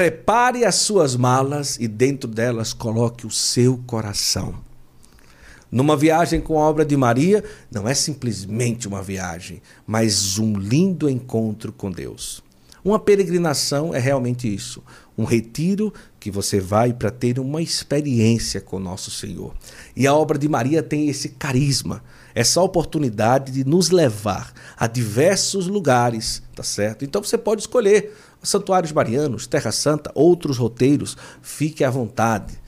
Prepare as suas malas e dentro delas coloque o seu coração. Numa viagem com a obra de Maria, não é simplesmente uma viagem, mas um lindo encontro com Deus. Uma peregrinação é realmente isso, um retiro que você vai para ter uma experiência com nosso Senhor. E a obra de Maria tem esse carisma, essa oportunidade de nos levar a diversos lugares, tá certo? Então você pode escolher santuários marianos, Terra Santa, outros roteiros, fique à vontade.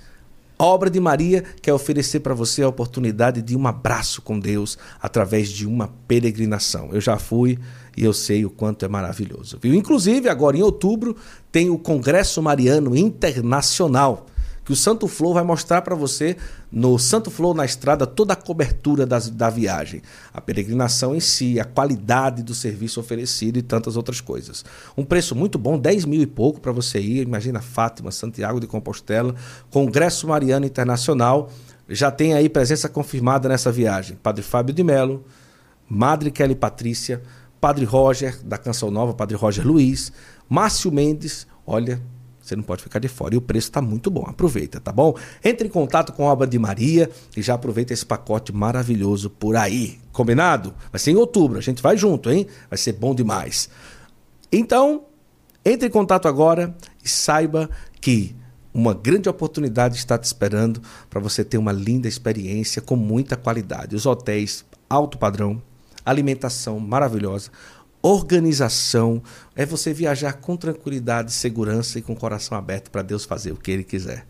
A obra de Maria quer oferecer para você a oportunidade de um abraço com Deus através de uma peregrinação. Eu já fui e eu sei o quanto é maravilhoso. Viu? Inclusive, agora em outubro, tem o Congresso Mariano Internacional que o Santo Flow vai mostrar para você no Santo Flow na estrada toda a cobertura das, da viagem, a peregrinação em si, a qualidade do serviço oferecido e tantas outras coisas. Um preço muito bom, 10 mil e pouco para você ir. Imagina Fátima, Santiago de Compostela, Congresso Mariano Internacional. Já tem aí presença confirmada nessa viagem. Padre Fábio de Melo, Madre Kelly Patrícia, Padre Roger, da Canção Nova, Padre Roger Luiz, Márcio Mendes, olha, você não pode ficar de fora. E o preço está muito bom. Aproveita, tá bom? Entre em contato com a obra de Maria e já aproveita esse pacote maravilhoso por aí. Combinado? Vai ser em outubro. A gente vai junto, hein? Vai ser bom demais. Então, entre em contato agora e saiba que uma grande oportunidade está te esperando para você ter uma linda experiência com muita qualidade. Os hotéis alto padrão, alimentação maravilhosa organização, é você viajar com tranquilidade, segurança e com o coração aberto para Deus fazer o que Ele quiser.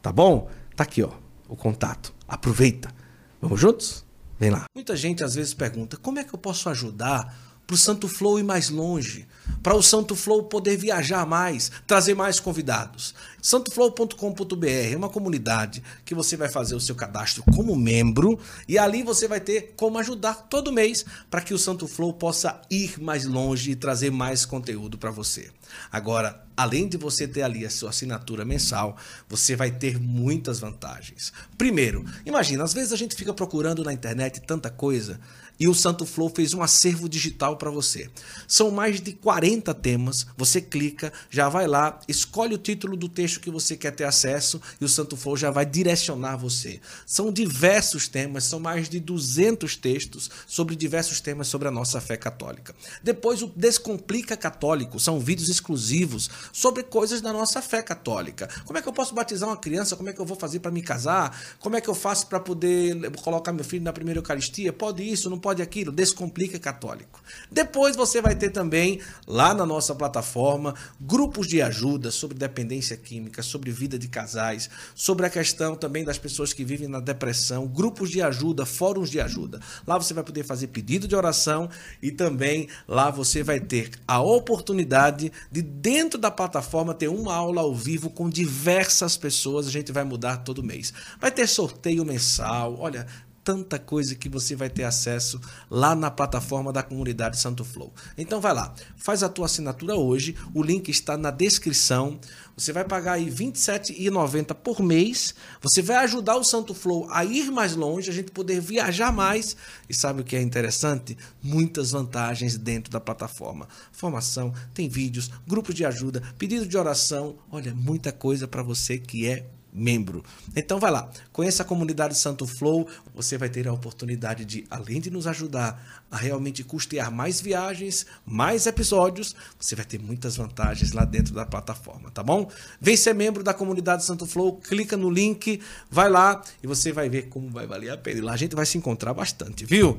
Tá bom? Tá aqui, ó, o contato. Aproveita. Vamos juntos? Vem lá. Muita gente às vezes pergunta: como é que eu posso ajudar para o Santo Flow ir mais longe, para o Santo Flow poder viajar mais, trazer mais convidados. Santoflow.com.br é uma comunidade que você vai fazer o seu cadastro como membro e ali você vai ter como ajudar todo mês para que o Santo Flow possa ir mais longe e trazer mais conteúdo para você. Agora, além de você ter ali a sua assinatura mensal, você vai ter muitas vantagens. Primeiro, imagina, às vezes a gente fica procurando na internet tanta coisa e o Santo Flow fez um acervo digital para você. São mais de 40 temas, você clica, já vai lá, escolhe o título do texto que você quer ter acesso e o Santo Flow já vai direcionar você. São diversos temas, são mais de 200 textos sobre diversos temas sobre a nossa fé católica. Depois o Descomplica Católico, são vídeos exclusivos sobre coisas da nossa fé católica. Como é que eu posso batizar uma criança? Como é que eu vou fazer para me casar? Como é que eu faço para poder colocar meu filho na primeira Eucaristia? Pode isso, não pode aquilo, Descomplica Católico. Depois você vai ter também lá na nossa plataforma grupos de ajuda sobre dependência química, sobre vida de casais, sobre a questão também das pessoas que vivem na depressão, grupos de ajuda, fóruns de ajuda. Lá você vai poder fazer pedido de oração e também lá você vai ter a oportunidade de dentro da plataforma ter uma aula ao vivo com diversas pessoas, a gente vai mudar todo mês. Vai ter sorteio mensal, olha, tanta coisa que você vai ter acesso lá na plataforma da comunidade Santo Flow. Então vai lá, faz a tua assinatura hoje, o link está na descrição. Você vai pagar aí R$ 27,90 por mês. Você vai ajudar o Santo Flow a ir mais longe, a gente poder viajar mais. E sabe o que é interessante? Muitas vantagens dentro da plataforma. Formação, tem vídeos, grupos de ajuda, pedido de oração. Olha, muita coisa para você que é membro. Então vai lá, conheça a comunidade Santo Flow, você vai ter a oportunidade de, além de nos ajudar a realmente custear mais viagens, mais episódios, você vai ter muitas vantagens lá dentro da plataforma, tá bom? Vem ser membro da comunidade Santo Flow, clica no link, vai lá e você vai ver como vai valer a pena. E lá a gente vai se encontrar bastante, viu?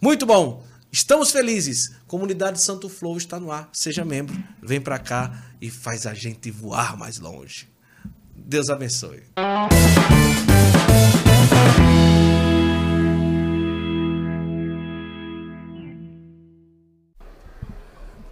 Muito bom! Estamos felizes. Comunidade Santo Flow está no ar. Seja membro, vem para cá e faz a gente voar mais longe. Deus abençoe.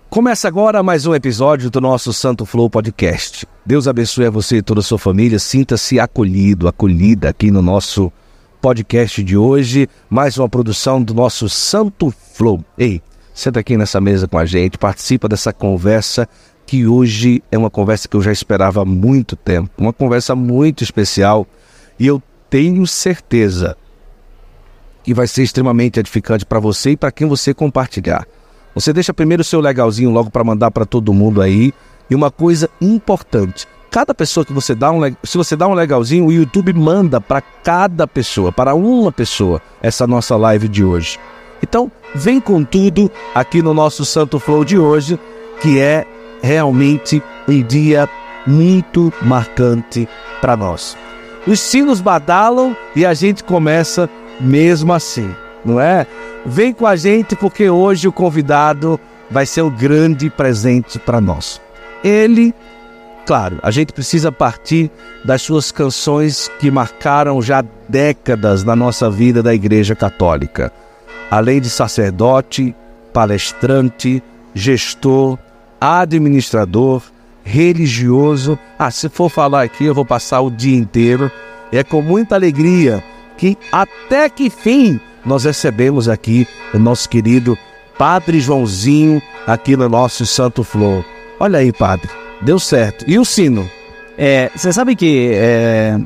Começa agora mais um episódio do nosso Santo Flow Podcast. Deus abençoe a você e toda a sua família. Sinta-se acolhido, acolhida aqui no nosso podcast de hoje. Mais uma produção do nosso Santo Flow. Ei, senta aqui nessa mesa com a gente, participa dessa conversa que hoje é uma conversa que eu já esperava há muito tempo, uma conversa muito especial e eu tenho certeza que vai ser extremamente edificante para você e para quem você compartilhar. Você deixa primeiro o seu legalzinho logo para mandar para todo mundo aí E uma coisa importante, cada pessoa que você dá um, se você dá um legalzinho, o YouTube manda para cada pessoa, para uma pessoa, essa nossa live de hoje. Então, vem com tudo aqui no nosso Santo Flow de hoje, que é realmente um dia muito marcante para nós. Os sinos badalam e a gente começa mesmo assim, não é? Vem com a gente porque hoje o convidado vai ser o grande presente para nós. Ele, claro, a gente precisa partir das suas canções que marcaram já décadas na nossa vida da Igreja Católica. Além de sacerdote, palestrante, gestor, administrador, religioso. Ah, se for falar aqui, eu vou passar o dia inteiro. É com muita alegria que até que fim nós recebemos aqui o nosso querido Padre Joãozinho aqui no nosso Santo Flor. Olha aí, Padre, deu certo. E o sino? É, você sabe que é,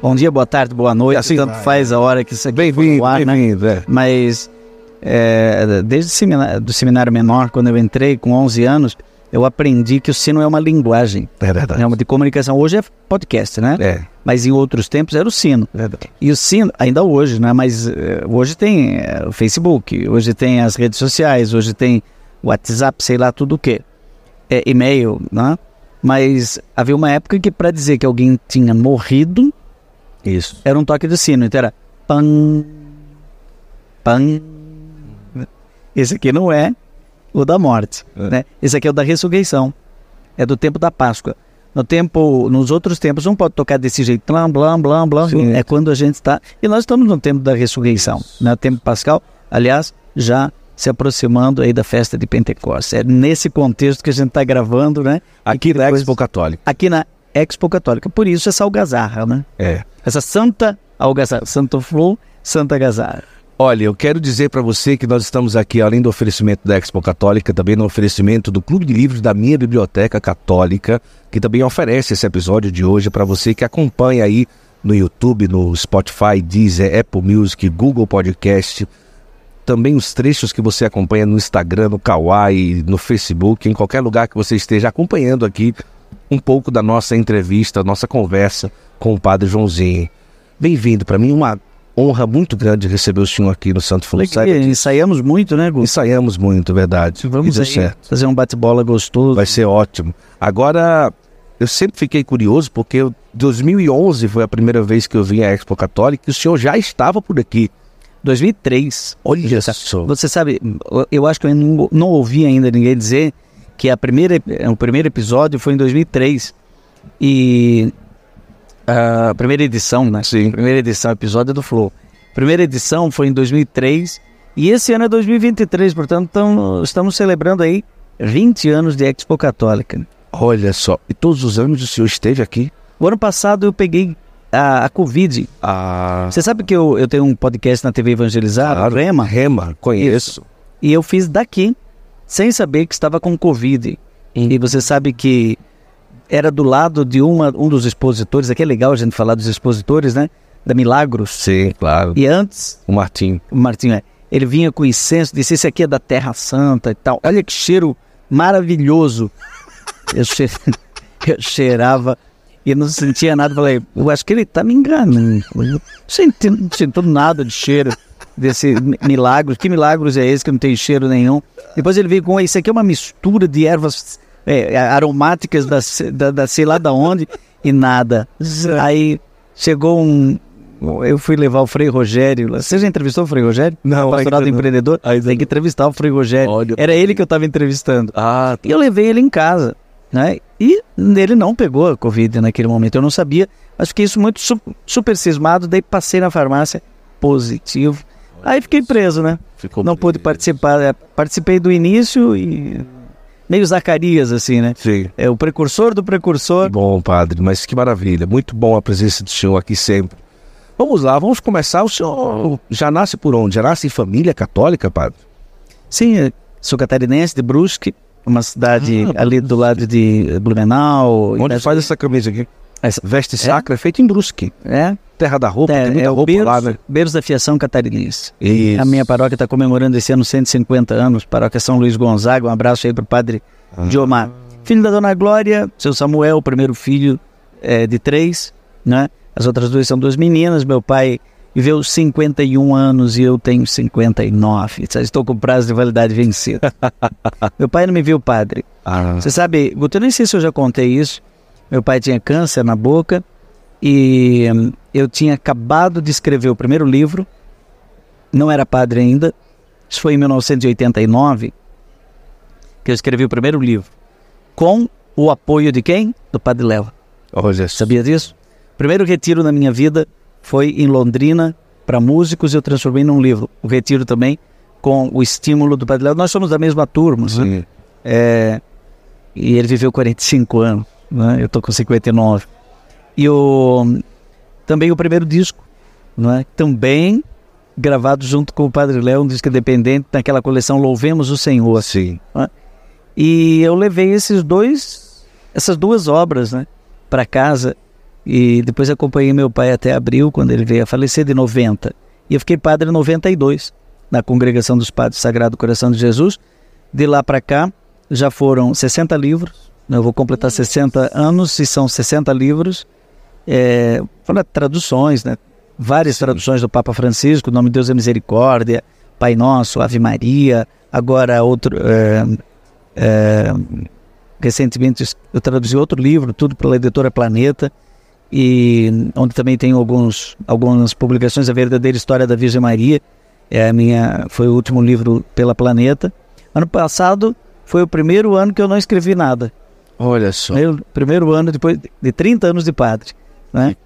bom dia, boa tarde, boa noite. Assim, tanto faz a hora que isso aqui bem-vindo, bem-vindo, né? é. Mas é, desde o seminário, do seminário menor, quando eu entrei com 11 anos, eu aprendi que o sino é uma linguagem. É verdade. É uma de comunicação. Hoje é podcast, né? É. Mas em outros tempos era o sino. É verdade. E o sino, ainda hoje, né? Mas uh, hoje tem uh, o Facebook, hoje tem as redes sociais, hoje tem o WhatsApp, sei lá tudo o quê. É, e-mail, né? Mas havia uma época que para dizer que alguém tinha morrido, isso era um toque de sino. Então era pan, pan. Esse aqui não é o da morte. É. Né? Esse aqui é o da ressurreição. É do tempo da Páscoa. No tempo, nos outros tempos não pode tocar desse jeito, blá, blá, blá, blá. É quando a gente está. E nós estamos no tempo da ressurreição, né? O tempo pascal, aliás, já se aproximando aí da festa de Pentecostes. É nesse contexto que a gente está gravando, né? Aqui na Expo Católica. Aqui na Expo Católica. Por isso essa algazarra, né? É. Essa santa algazarra, Santo Flow, Santa Algazarra. Olha, eu quero dizer para você que nós estamos aqui, além do oferecimento da Expo Católica, também no oferecimento do Clube de Livros da minha Biblioteca Católica, que também oferece esse episódio de hoje para você que acompanha aí no YouTube, no Spotify, Deezer, Apple Music, Google Podcast, também os trechos que você acompanha no Instagram, no Kawaii, no Facebook, em qualquer lugar que você esteja acompanhando aqui um pouco da nossa entrevista, nossa conversa com o Padre Joãozinho. Bem-vindo, para mim uma honra muito grande receber o senhor aqui no Santo Flor. Ensaiamos muito, né, Gu? Ensaiamos muito, verdade. Vamos aí, certo. fazer um bate-bola gostoso. Vai ser ótimo. Agora, eu sempre fiquei curioso porque 2011 foi a primeira vez que eu vim à Expo Católica e o senhor já estava por aqui. 2003. Olha só. Você sabe, eu acho que eu não, não ouvi ainda ninguém dizer que a primeira, o primeiro episódio foi em 2003. E a primeira edição, né? Sim. Primeira edição, episódio do Flow. Primeira edição foi em 2003 e esse ano é 2023, portanto tamo, estamos celebrando aí 20 anos de Expo Católica. Olha só, e todos os anos o senhor esteve aqui? O ano passado eu peguei a, a Covid. Ah. Você sabe que eu, eu tenho um podcast na TV Evangelizar, claro. Rema? Rema, conheço. Isso. E eu fiz daqui, sem saber que estava com Covid. Hum. E você sabe que era do lado de uma, um dos expositores, aqui é legal a gente falar dos expositores, né? Da Milagros. Sim, claro. E antes... O Martim. O Martim, é. Ele vinha com incenso, disse, esse aqui é da Terra Santa e tal. Olha que cheiro maravilhoso. Eu, che... eu cheirava e não sentia nada. Falei, eu acho que ele tá me enganando. Não senti, não senti nada de cheiro desse milagros. Que milagros é esse que não tem cheiro nenhum? Depois ele veio com, isso aqui é uma mistura de ervas é, aromáticas da, da, da, sei lá da onde e nada. Aí chegou um. Eu fui levar o Frei Rogério. Você já entrevistou o Frei Rogério? Não, Pastorado Empreendedor? Ainda Tem que entrevistar o Frei Rogério. Olha, Era ele que eu estava entrevistando. Ah, e eu levei ele em casa. Né? E ele não pegou a Covid naquele momento. Eu não sabia, mas fiquei isso muito su super cismado. Daí passei na farmácia, positivo. Aí fiquei preso, né? Ficou não preso. pude participar. É, participei do início e meio Zacarias, assim, né? Sim. É o precursor do precursor. Bom, padre, mas que maravilha. Muito bom a presença do senhor aqui sempre. Vamos lá, vamos começar. O senhor já nasce por onde? Já nasce em família católica, padre? Sim, sou catarinense de Brusque, uma cidade ah, ali do lado de Blumenau. Onde faz essa camisa aqui? Essa, Veste sacra é? feita em Brusque. É? Terra da roupa, é, tem muita é roupa Beiros, lá, né? Beiros da Fiação Catarinense. Isso. A minha paróquia está comemorando esse ano 150 anos, paróquia São Luís Gonzaga. Um abraço aí para o padre ah, Diomar. Filho da Dona Glória, seu Samuel, o primeiro filho é, de três, né? As outras duas são duas meninas. Meu pai viveu 51 anos e eu tenho 59. Estou com prazo de validade vencido. meu pai não me viu padre. Ah, Você sabe, eu nem sei se eu já contei isso. Meu pai tinha câncer na boca e hum, eu tinha acabado de escrever o primeiro livro. Não era padre ainda. Isso foi em 1989 que eu escrevi o primeiro livro. Com o apoio de quem? Do Padre Léo. olha, Sabia disso? Primeiro retiro na minha vida foi em Londrina para músicos e eu transformei num livro. O retiro também com o estímulo do Padre Léo. Nós somos da mesma turma, né? Sim. É, e ele viveu 45 anos, né? eu estou com 59. E o, também o primeiro disco, né? também gravado junto com o Padre Léo, um disco independente, naquela coleção Louvemos o Senhor. Sim. E eu levei esses dois, essas duas obras, né, para casa e depois acompanhei meu pai até abril, quando ele veio a falecer de 90. E eu fiquei padre em 92, na congregação dos padres Sagrado Coração de Jesus. De lá para cá já foram 60 livros. Eu vou completar 60 anos e são 60 livros. É, traduções, né? Várias traduções do Papa Francisco, nome de Deus é Misericórdia, Pai Nosso, Ave Maria, agora outro. é, é, recentemente eu traduzi outro livro, tudo pela editora Planeta, e onde também tem alguns, algumas publicações, A Verdadeira História da Virgem Maria, é a minha, foi o último livro pela Planeta. Ano passado foi o primeiro ano que eu não escrevi nada. Olha só. Meu primeiro ano depois de 30 anos de padre, né?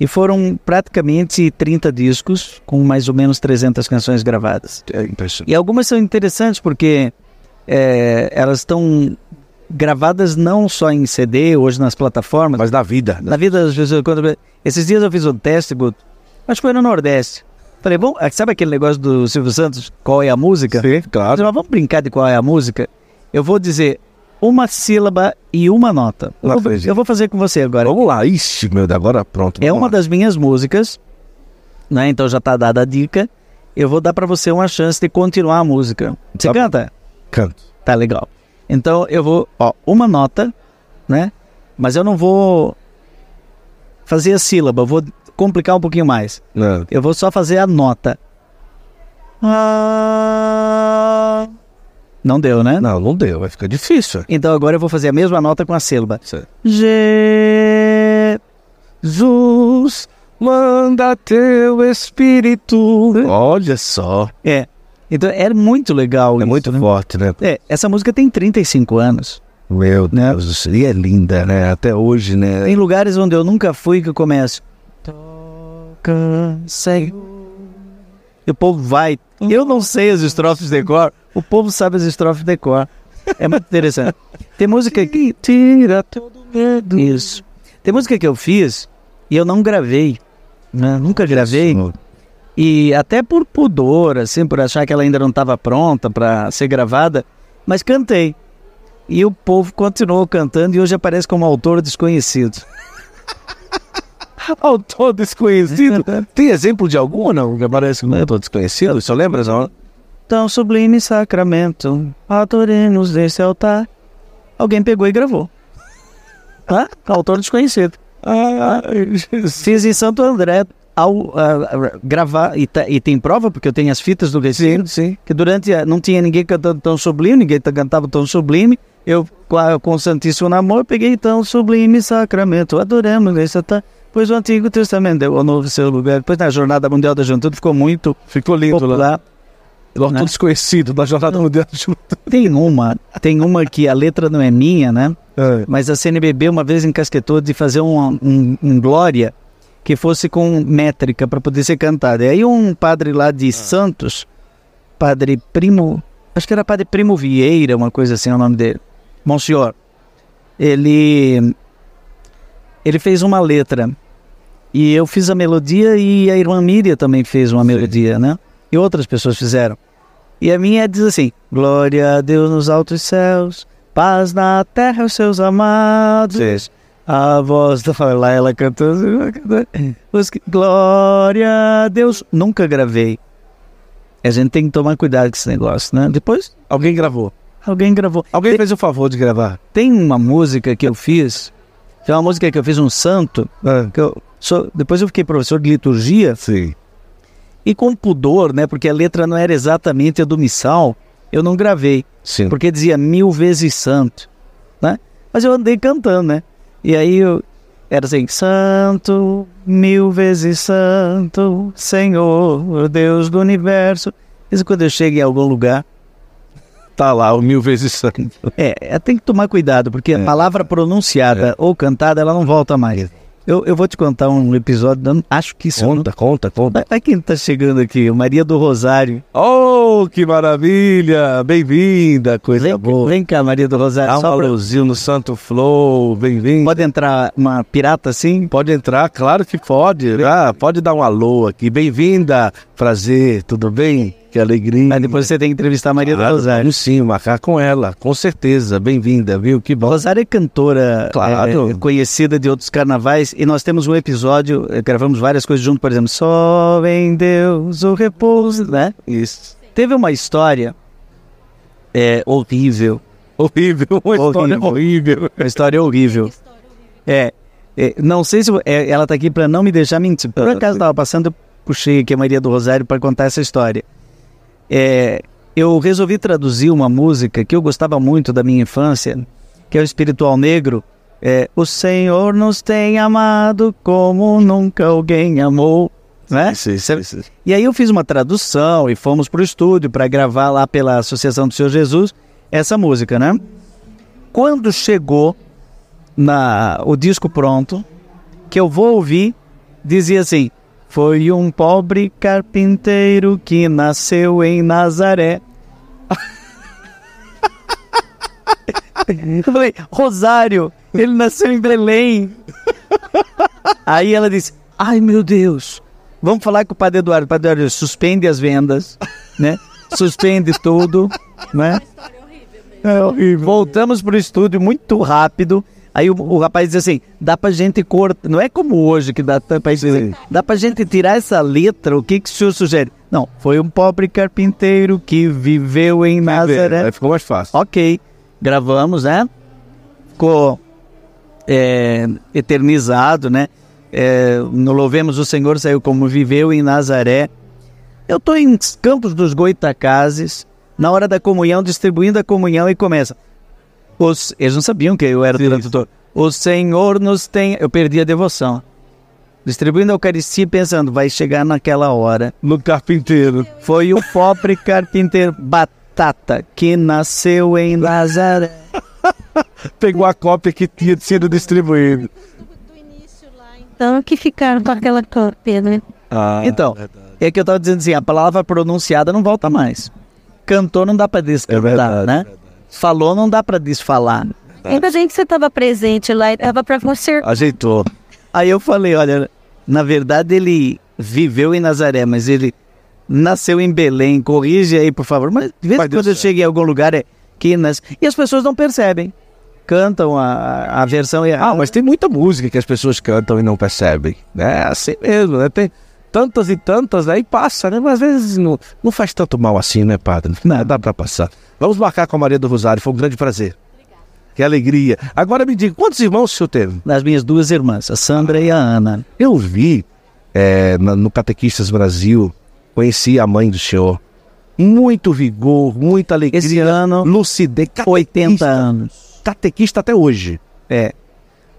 E foram praticamente 30 discos com mais ou menos 300 canções gravadas. É impressionante. E algumas são interessantes porque é, elas estão gravadas não só em CD, hoje nas plataformas, Mas da vida. né? na vida das pessoas. Quando, esses dias eu fiz um teste, Guto, acho que foi no Nordeste. Falei, bom, sabe aquele negócio do Silvio Santos, qual é a música? Sim, claro. Mas vamos brincar de qual é a música? Eu vou dizer uma sílaba e uma nota. Eu Não vou, acredito. eu vou fazer com você agora. Vamos lá. Ixi, meu, agora pronto. É uma lá. das minhas músicas, né? Então já tá dada a dica. Eu vou dar pra você uma chance de continuar a música. Você Tá canta? Canto. Tá legal. Então eu vou, ó, uma nota, né? Mas eu não vou fazer a sílaba, eu vou complicar um pouquinho mais. Não. Eu vou só fazer a nota. Ah. Não deu, né? Não, não deu. Vai ficar difícil. Então agora eu vou fazer a mesma nota com a sílaba. Certo. Jesus. Manda teu espírito. Olha só. É. Então é muito legal. É isso, muito né? forte, né? É, essa música tem 35 anos. Meu Né? Deus. E é linda, né? Até hoje, né? Tem lugares onde eu nunca fui que eu começo. Toca, Senhor. E o povo vai. Eu não sei as estrofes de cor. O povo sabe as estrofes de cor. É muito interessante. Tem música que. Tira todo medo. Isso. Tem música que eu fiz e eu não gravei. Né? Nunca gravei. E até por pudor, assim, por achar que ela ainda não estava pronta para ser gravada, mas cantei. E o povo continuou cantando e hoje aparece como autor desconhecido. Autor desconhecido. Tem exemplo de algum ou não? Que parece que não é autor desconhecido. Só lembra essa Tão sublime sacramento, adoremos desse altar. Alguém pegou e gravou. Hã? Autor desconhecido. Ah, Fiz em Santo André ao ah, ah, gravar, e, e tem prova, porque eu tenho as fitas do Recife, sim. que durante a, não tinha ninguém cantando tão sublime, ninguém ta- cantava tão sublime. Eu, com o Santíssimo Namor, peguei tão sublime sacramento, adoramos esse altar. Pois o Antigo Testamento deu ao novo seu lugar. Depois na Jornada Mundial da Juventude ficou muito Ficou lindo lá. popular. Autor né? desconhecido da Jornada Mundial de Juventude. Tem uma, tem uma que a letra não é minha, né? É. Mas a CNBB uma vez encasquetou de fazer um, um, um Glória que fosse com métrica para poder ser cantado. E aí um padre lá de Santos, padre Primo, acho que era padre Primo Vieira, uma coisa assim é o nome dele, Monsenhor, ele, ele fez uma letra e eu fiz a melodia e a irmã Miriam também fez uma melodia, né? E outras pessoas fizeram. E a minha diz assim: Glória a Deus nos altos céus, paz na terra aos seus amados. A voz da lá ela cantou. Os que- Glória a Deus. Nunca gravei. A gente tem que tomar cuidado com esse negócio, né? Depois Alguém gravou. alguém gravou. Alguém Tem- fez o favor de gravar. Tem uma música que eu fiz, tem uma música que eu fiz um santo, que eu depois eu fiquei professor de liturgia, Sim. e com pudor, né, porque a letra não era exatamente a do missal, eu não gravei, Sim. porque dizia mil vezes santo, né? Mas eu andei cantando, né? E aí eu era assim, santo, mil vezes santo, Senhor, Deus do universo. Isso quando eu chego em algum lugar, Tá lá, o mil vezes santo. É, é, tem que tomar cuidado, porque a palavra pronunciada ou cantada, ela não volta mais. Eu, eu vou te contar um episódio, não- acho que isso... Conta, conta, conta. Olha quem tá chegando aqui, Maria do Rosário. Oh, que maravilha! Bem-vinda, coisa Vem, boa. vem cá, Maria do Rosário. Dá um alôzinho no Santo Flow, bem-vindo. Pode entrar uma pirata assim? Pode entrar, claro que pode. Ah, pode dar um alô aqui. Bem-vinda, prazer, tudo bem? Que alegria. Mas depois você tem que entrevistar a Maria do Rosário. sim, marcar com ela, com certeza. Bem-vinda, viu? Que bom. Rosário é cantora Claro. é, conhecida de outros carnavais e nós temos um episódio, eh, gravamos várias coisas junto, por exemplo, Só em Deus o repouso, né? Isso. Teve uma história é, horrível, Horrível, uma história horrível. uma história horrível. É, é, não sei se é, ela tá aqui para não me deixar mentir. Por acaso estava passando, eu puxei aqui a Maria do Rosário para contar essa história. É, eu resolvi traduzir uma música que eu gostava muito da minha infância, que é o Espiritual Negro. É, o Senhor nos tem amado como nunca alguém amou. Né? Isso, isso, isso. E aí eu fiz uma tradução e fomos pro estúdio para gravar lá pela Associação do Senhor Jesus essa música, né? Quando chegou na o disco pronto, que eu vou ouvir, dizia assim: Foi um pobre carpinteiro que nasceu em Nazaré. Eu falei, Rosário, ele nasceu em Belém. Aí ela disse: Ai meu Deus, vamos falar com o Padre Eduardo. O Padre Eduardo suspende as vendas, né? Suspende tudo, né? É horrível. Voltamos pro estúdio muito rápido. Aí o, o rapaz disse assim: dá pra gente cortar. Não é como hoje que dá pra dizer. Dá pra gente tirar essa letra. O que, que o senhor sugere? Não, foi um pobre carpinteiro que viveu em Nazaré. Aí ficou mais fácil. Ok, gravamos, né? Ficou é, eternizado, né? É, no Louvemos o Senhor saiu como viveu em Nazaré. Eu estou em Campos dos Goitacazes, na hora da comunhão, distribuindo a comunhão e começa. Os, eles não sabiam que eu era tradutor. O Senhor nos tem. Eu perdi a devoção. Distribuindo a Eucaristia pensando, vai chegar naquela hora. No carpinteiro. Foi o pobre carpinteiro Batata que nasceu em Nazaré. Pegou a cópia que tinha sido distribuída. Então que ficaram com aquela cópia, né? Ah, Então, é que eu tava dizendo assim, a palavra pronunciada não volta mais. Cantou não dá pra descantar, verdade, né? Falou não dá pra desfalar. Ainda bem que você estava presente lá e dava para você. ajeitou. Aí eu falei, olha, na verdade ele viveu em Nazaré, mas ele nasceu em Belém. Corrige aí, por favor. Mas de vez em quando eu chego em algum lugar é que nas... E as pessoas não percebem. Cantam a, a versão errada. Ah, mas tem muita música que as pessoas cantam e não percebem. É assim mesmo, né? Tem tantas e tantas, aí passa, né? Mas às vezes não, não faz tanto mal assim, né, padre? Não, dá pra passar. Vamos marcar com a Maria do Rosário, foi um grande prazer. Que alegria. Agora me diga, quantos irmãos o senhor teve? Das minhas duas irmãs, a Sandra e a Ana. Eu vi é, no Catequistas Brasil, conheci a mãe do senhor. Muito vigor, muita alegria. Esse ano, lucidez. 80 catequista- anos. Catequista até hoje. É.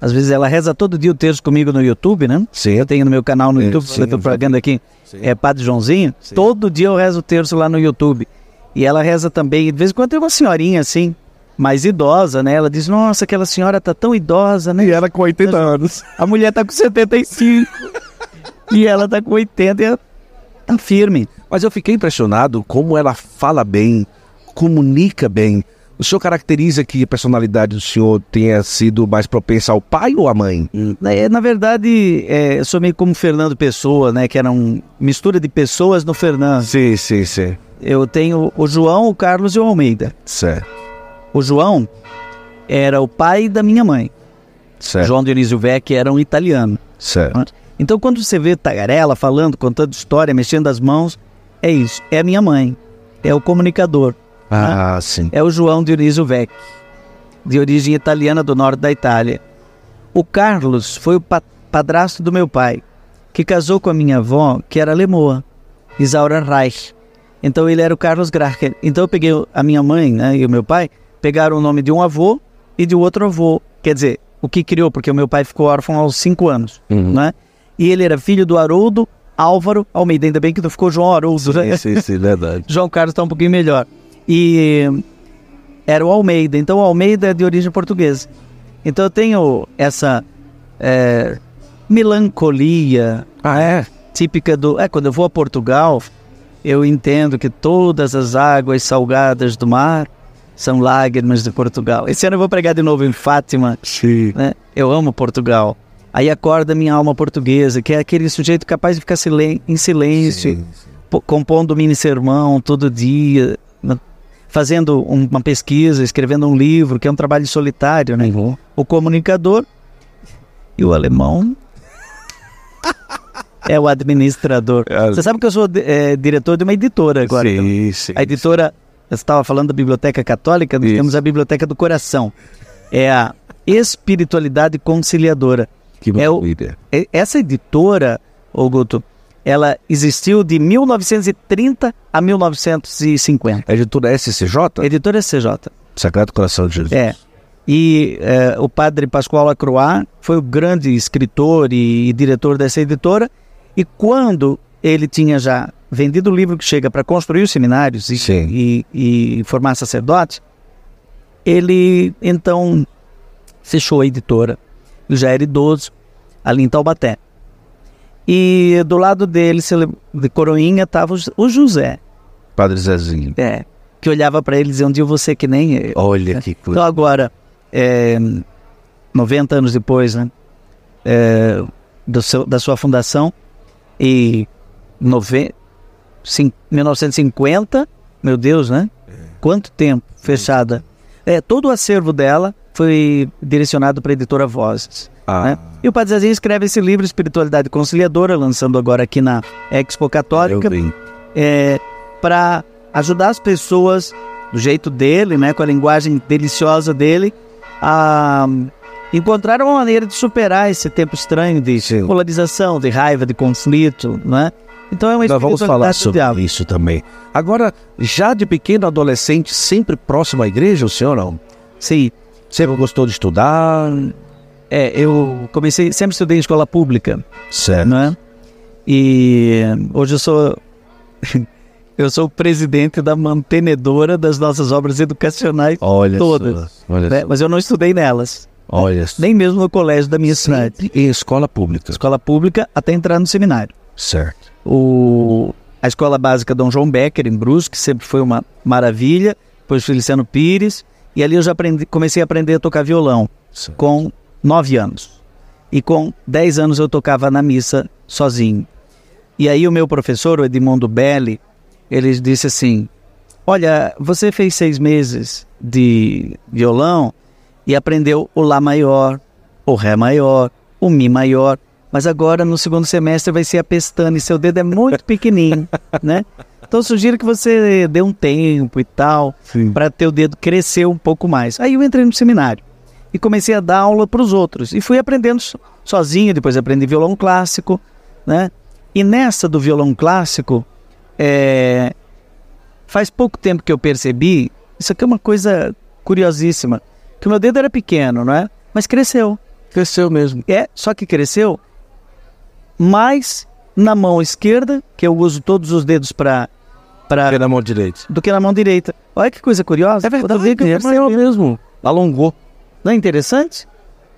Às vezes ela reza todo dia o texto comigo no YouTube, né? Sim, Eu tenho no meu canal no YouTube, sim, propaganda aqui, Sim. é Padre Joãozinho. Sim. Todo dia eu rezo o terço lá no YouTube. E ela reza também, de vez em quando tem uma senhorinha assim, mais idosa, né? Ela diz, nossa, aquela senhora tá tão idosa, né? E ela com 80 anos. A mulher tá com 75 e ela tá com 80 e ela tá firme. Mas eu fiquei impressionado como ela fala bem, comunica bem. O senhor caracteriza que a personalidade do senhor tenha sido mais propensa ao pai ou à mãe? É, na verdade, é, eu sou meio como Fernando Pessoa, né? Que era uma mistura de pessoas no Fernando. Sim, sim, sim. Eu tenho o João, o Carlos e o Almeida. Certo, O João era o pai da minha mãe. certo, João Dionísio Vec era um italiano. certo. Então, quando você vê tagarela falando, contando história, mexendo as mãos, é isso. É a minha mãe. É o comunicador. Ah, sim. é o João Dionísio Vecchi, de origem italiana do norte da Itália. O Carlos foi o pa- padrasto do meu pai, que casou com a minha avó, que era lemoa, Isaura Reich. Então ele era o Carlos Gracher. Então eu peguei a minha mãe né, e o meu pai, pegaram o nome de um avô e de outro avô. Quer dizer, o que criou, porque o meu pai ficou órfão aos cinco anos. Uhum. Né? E ele era filho do Haroldo Álvaro Almeida. Ainda bem que não ficou João Haroldo, né? Sim, sim, sim, verdade. João Carlos está um pouquinho melhor. E era o Almeida. Então o Almeida é de origem portuguesa. Então eu tenho essa é, melancolia Ah, é? típica do. É, quando eu vou a Portugal, eu entendo que todas as águas salgadas do mar são lágrimas de Portugal. Esse ano eu vou pregar de novo em Fátima. Sim. Né? Eu amo Portugal. Aí acorda minha alma portuguesa, que é aquele sujeito capaz de ficar silen- em silêncio, po- compondo mini sermão todo dia? Fazendo um- uma pesquisa, escrevendo um livro, que é um trabalho solitário, né? Uhum. O comunicador e o alemão é o administrador. É. Você sabe que eu sou eh, diretor de uma editora agora. então. Sim, sim. A editora, você estava falando da Biblioteca Católica, nós Isso. temos a Biblioteca do Coração. É a Espiritualidade Conciliadora. Que é o-. E- Essa editora, ô Guto, ela existiu de 1930 a 1950. É editora SCJ? Editora CJ. Sagrado Coração de Jesus. É. E é, o padre Pascoal Lacroix foi o grande escritor e, e diretor dessa editora. E quando ele tinha já vendido o livro que chega para construir os seminários e, e, e formar sacerdote, ele então fechou a editora. Ele já era idoso, ali em Taubaté. E do lado dele, de coroinha, estava o José, Padre Zezinho. é, que olhava para ele e dizia: Um dia ser que nem eu. Olha que coisa. Então agora, é, 90 anos depois, né, é, seu- da sua fundação, e nove, cin- 1950, meu Deus, né? Quanto tempo fechada. É, todo o acervo dela foi direcionado para a editora Vozes. Ah, né? E o Padre Zezinho escreve esse livro, Espiritualidade Conciliadora, lançando agora aqui na Expo Católica é, para ajudar as pessoas do jeito dele, né, com a linguagem deliciosa dele, a encontrar uma maneira de superar esse tempo estranho de Sim. polarização, de raiva, de conflito, né? Então é uma Nós vamos falar sobre isso também. Agora, já de pequeno adolescente, sempre próximo à igreja, o senhor não? Sim, Sempre gostou de estudar? É, eu comecei, sempre estudei em escola pública, Certo. né? E hoje eu sou eu sou o presidente da mantenedora das nossas obras educacionais, Olha Todas. só. Olha, né? mas eu não estudei nelas. olha só. nem mesmo no colégio da minha cidade. Em escola pública. Escola pública até entrar no seminário. Certo. O, a escola básica Dom João Becker, em Brusque, sempre foi uma maravilha. Depois Feliciano Pires. E ali eu já aprendi, comecei a aprender a tocar violão certo. com nove anos. E com dez anos eu tocava na missa sozinho. E aí o meu professor, o Edmundo Belli, ele disse assim: Olha, você fez seis meses de violão e aprendeu o Lá maior, o Ré maior, o Mi maior, mas agora no segundo semestre vai ser a pestana e seu dedo é muito pequenininho, né? Então sugiro que você dê um tempo e tal, para ter o dedo crescer um pouco mais. Aí eu entrei no seminário e comecei a dar aula para os outros e fui aprendendo so- sozinho. Depois aprendi violão clássico, né? E nessa do violão clássico, é, faz pouco tempo que eu percebi. Isso aqui é uma coisa curiosíssima, que o meu dedo era pequeno, não é? Mas cresceu. Cresceu mesmo. É, só que cresceu mais na mão esquerda, que eu uso todos os dedos para para Porque na mão direita. do que na mão direita. Olha que coisa curiosa. Que eu é percebi. maior mesmo. Alongou. Não é interessante?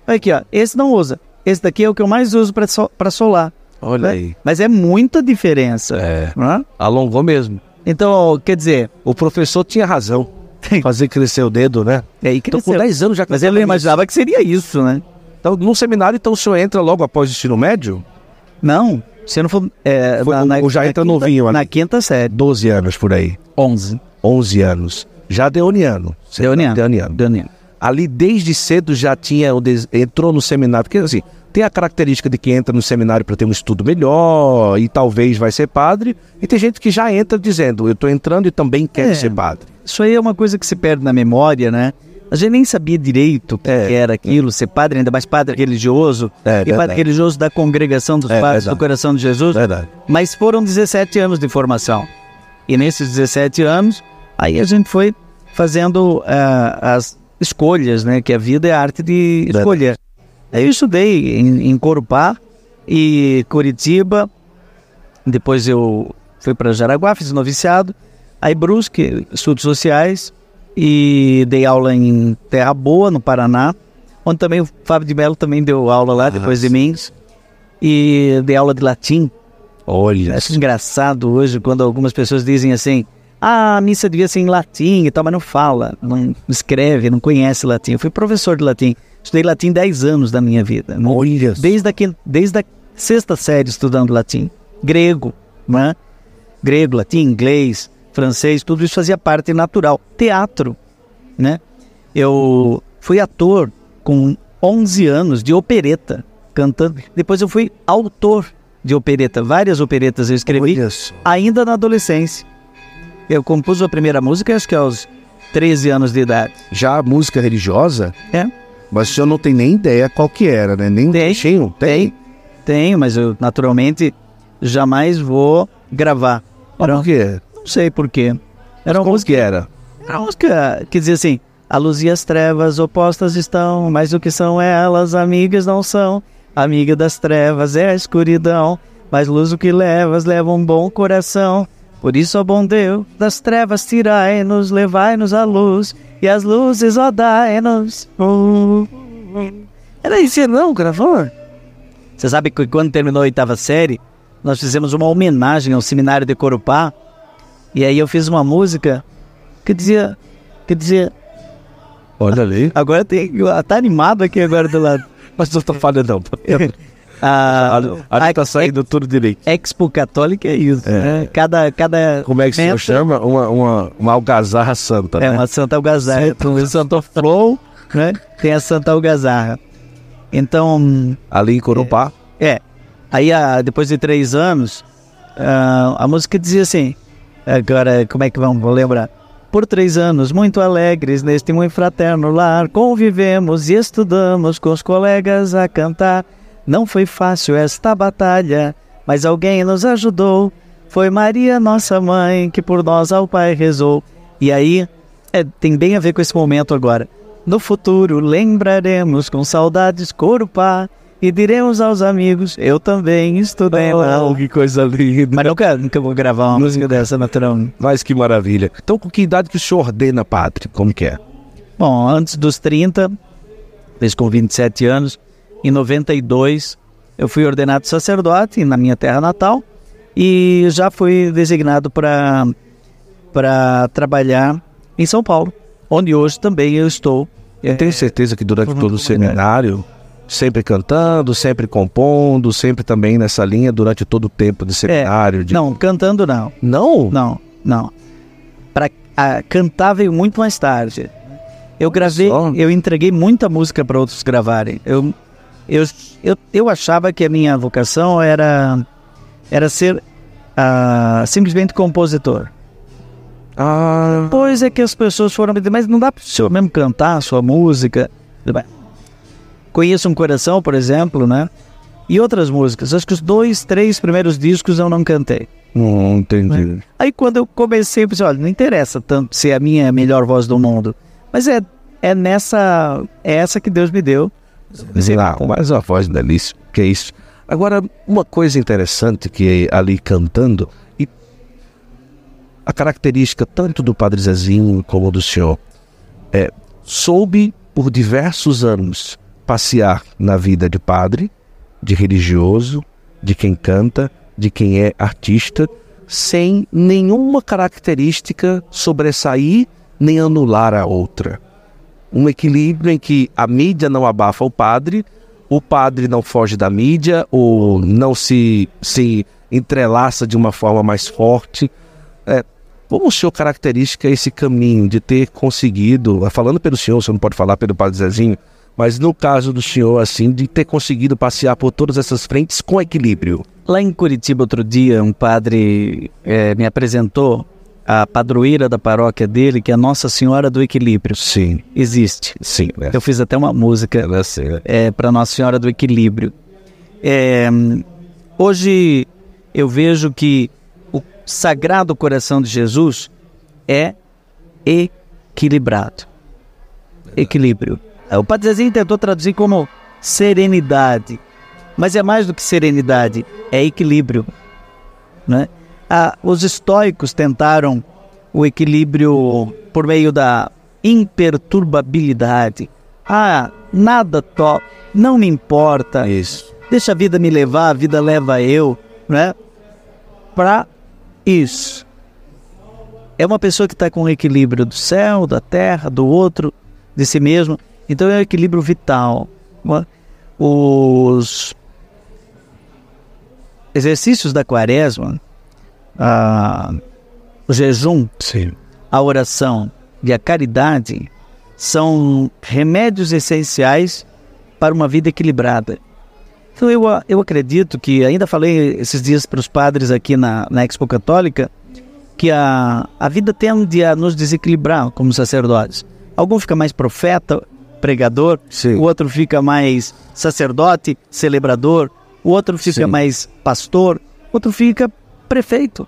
Olha aqui, ó. Esse não usa. Esse daqui é o que eu mais uso para so, pra solar. Olha né? aí. Mas é muita diferença. É. não é? Alongou mesmo. Então, quer dizer, O professor tinha razão. Fazer crescer o dedo, né? é Então, cresceu. com 10 anos já Mas não imaginava que seria isso, né? Então, no seminário, então, o senhor entra logo após o ensino médio? Não, se não for... É, Foi- ou já entra quinta, novinho ali? Na quinta série. 12 anos por aí. 11. 11 anos. Já deoniano. Você Deoniano. Deoniano. Deoniano. Ali desde cedo já tinha entrou no seminário, porque assim, tem a característica de que entra no seminário para ter um estudo melhor e talvez vai ser padre, e tem gente que já entra dizendo, eu estou entrando e também quero É. ser padre. Isso aí é uma coisa que se perde na memória, né? A gente nem sabia direito o que É. que era aquilo, ser padre, ainda mais padre religioso, É, e verdade. padre religioso da congregação dos É, padres do coração de Jesus. Verdade. Mas foram 17 anos de formação. E nesses 17 anos, aí a gente foi fazendo ah, as escolhas, né? Que a vida é a arte de escolher. Aí eu estudei em, em Corupá e Curitiba. Depois eu fui para Jaraguá, fiz noviciado. Aí Brusque, estudos sociais. E dei aula em Terra Boa, no Paraná. Onde também o Fábio de Mello também deu aula lá, depois de mim. E dei aula de latim. Olha, Acho engraçado hoje quando algumas pessoas dizem assim: ah, a missa devia ser em latim e tal, mas não fala, não escreve, não conhece latim. Eu fui professor de latim, estudei latim 10 anos da minha vida. olha. Desde, desde a sexta série estudando latim. Grego, né? Grego, latim, inglês, francês, tudo isso fazia parte natural. Teatro, né? Eu fui ator com 11 anos de opereta, cantando. Depois eu fui autor de opereta, várias operetas eu escrevi Olha ainda na adolescência. Eu compus a primeira música acho que aos 13 anos de idade. Já a música religiosa, É, mas o senhor não tem nem ideia qual que era, né? Nem Tem. Tinha, tem. tenho, mas eu naturalmente jamais vou gravar. Era, por quê? não sei porquê. Era uma Como música, que era? era uma música que dizia assim: a luz e as trevas opostas estão, mas o que são elas, amigas não são. Amiga das trevas é a escuridão, mas luz o que levas leva um bom coração. Por isso, ó bom Deus, das trevas tirai-nos, levai-nos à luz, e as luzes, ó dai-nos. Era isso, não, gravou? Você sabe que quando terminou a oitava série, nós fizemos uma homenagem ao seminário de Corupá, e aí eu fiz uma música que dizia, que dizia, Olha ali. agora tem, tá animado aqui agora do lado. Mas não tá falhando, não. A, Ali, ali tá saindo tudo direito. Expo Católica é isso. É. né? Cada, cada Como é que se meta chama? Uma, uma, uma algazarra santa, É né? uma Santa Algazarra. Tem o Santo Flow, né? Tem a Santa Algazarra. Então, Ali em Corupá. é. Aí, ah, depois de três anos, ah, a música dizia assim. Agora, como é que vamos? Vou lembrar. Por três anos, muito alegres, neste muito fraterno lar, convivemos e estudamos com os colegas a cantar. Não foi fácil esta batalha, mas alguém nos ajudou. Foi Maria, nossa mãe, que por nós ao Pai rezou. E aí, é, tem bem a ver com esse momento agora. No futuro lembraremos com saudades Corupá e diremos aos amigos, eu também estudei lá. Oh, que coisa linda. Mas nunca, nunca vou gravar uma música dessa, naturalmente. Mas que maravilha. Então, com que idade que o senhor ordena padre? Como que é? Bom, antes dos 30, desde com 27 anos, em 92, eu fui ordenado sacerdote na minha terra natal e já fui designado para para trabalhar em São Paulo, onde hoje também eu estou. Eu tenho certeza que durante todo o seminário, sempre cantando, sempre compondo, sempre também nessa linha durante todo o tempo de seminário. de- Não, cantando não. Não? Não, não. Para cantar veio muito mais tarde. Eu gravei, só. eu entreguei muita música para outros gravarem. Eu, eu, eu, eu achava que a minha vocação era era ser ah, simplesmente compositor. Ah, Depois é que as pessoas foram me dizer, mas não dá para o senhor mesmo cantar a sua música. Conheço um coração, por exemplo, né? E outras músicas. Acho que os dois, três primeiros discos eu não cantei. não entendi. Aí quando eu comecei, eu pensei, olha, não interessa tanto ser a minha melhor voz do mundo, mas é, é nessa, é essa que Deus me deu. Não, mas a voz delícia, que é isso. Agora, uma coisa interessante que é ali cantando, e a característica tanto do Padre Zezinho como do senhor, é, soube por diversos anos passear na vida de padre, de religioso, de quem canta, de quem é artista, sem nenhuma característica sobressair nem anular a outra um equilíbrio em que a mídia não abafa o padre, o padre não foge da mídia ou não se, se entrelaça de uma forma mais forte. É, Como o senhor caracteriza esse caminho de ter conseguido, falando pelo senhor, você não pode falar pelo Padre Zezinho, mas no caso do senhor, assim, de ter conseguido passear por todas essas frentes com equilíbrio? Lá em Curitiba, outro dia, um padre eh, me apresentou a padroeira da paróquia dele, que é Nossa Senhora do Equilíbrio. Sim, Existe. sim, né? Eu fiz até uma música sei, né? é, para Nossa Senhora do Equilíbrio. É, hoje eu vejo que o Sagrado Coração de Jesus é equilibrado. Equilíbrio. O Padre Zezinho tentou traduzir como serenidade, mas é mais do que serenidade, é equilíbrio. Né? Ah, os estoicos tentaram o equilíbrio por meio da imperturbabilidade. Ah, nada to, não me importa. Isso. Deixa a vida me levar, a vida leva eu, né? Para isso. É uma pessoa que está com o equilíbrio do céu, da terra, do outro, de si mesmo. Então é um equilíbrio vital. Os exercícios da quaresma, ah, o jejum, Sim. a oração e a caridade são remédios essenciais para uma vida equilibrada. Então eu, eu acredito que, ainda falei esses dias para os padres aqui na, na Expo Católica, que a, a vida tende a nos desequilibrar como sacerdotes. Algum fica mais profeta, pregador, Sim. o outro fica mais sacerdote, celebrador, o outro fica Sim. mais pastor, outro fica prefeito,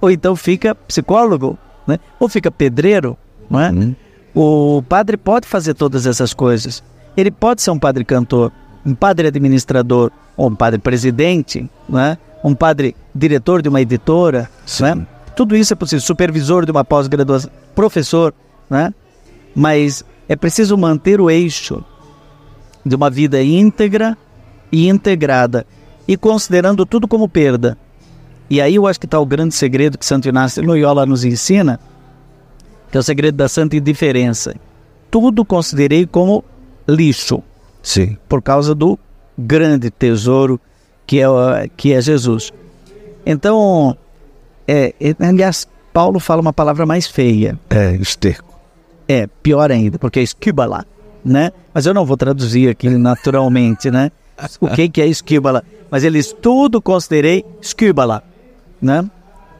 ou então fica psicólogo, né? ou fica pedreiro. Não é? Hum. O padre pode fazer todas essas coisas. Ele pode ser um padre cantor, um padre administrador, ou um padre presidente, não é? um padre diretor de uma editora. Não é? Tudo isso é possível. Supervisor de uma pós-graduação, professor. Não é? Mas é preciso manter o eixo de uma vida íntegra e integrada e considerando tudo como perda. E aí eu acho que está o grande segredo que Santo Inácio de Loyola nos ensina, que é o segredo da santa indiferença. Tudo considerei como lixo, Sim. por causa do grande tesouro que é, que é Jesus. Então, é, é, aliás, Paulo fala uma palavra mais feia. É, esterco. É, pior ainda, porque é esquíbala, né? Mas eu não vou traduzir aqui naturalmente, né? O que, que é esquíbala? Mas eles tudo considerei esquíbala, né?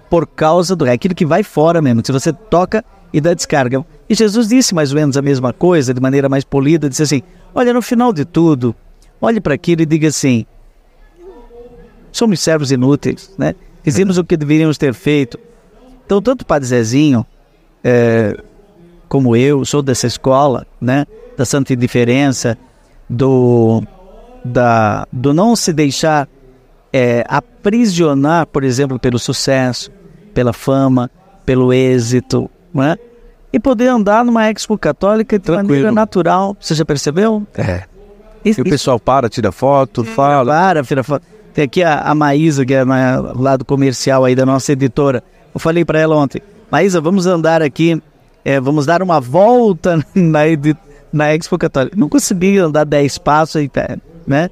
Por causa do... É aquilo que vai fora mesmo, se você toca e dá descarga. E Jesus disse mais ou menos a mesma coisa, de maneira mais polida, disse assim, olha, no final de tudo, olhe para aquilo e diga assim, somos servos inúteis, né? Fizemos o que deveríamos ter feito. Então, tanto o Padre Zezinho, é, como eu, sou dessa escola, né? Da santa indiferença, do, da, do não se deixar é, aprisionar, por exemplo, pelo sucesso, pela fama, pelo êxito, né? E poder andar numa expo católica de Tranquilo. maneira natural. Você já percebeu? É. Isso, E o pessoal para, tira foto, fala. para, tira foto. Tem aqui a, a Maísa, que é na, lá do comercial aí da nossa editora. Eu falei para ela ontem, Maísa, vamos andar aqui, é, vamos dar uma volta na, na Expo Católica. Não consegui andar 10 passos, aí, né?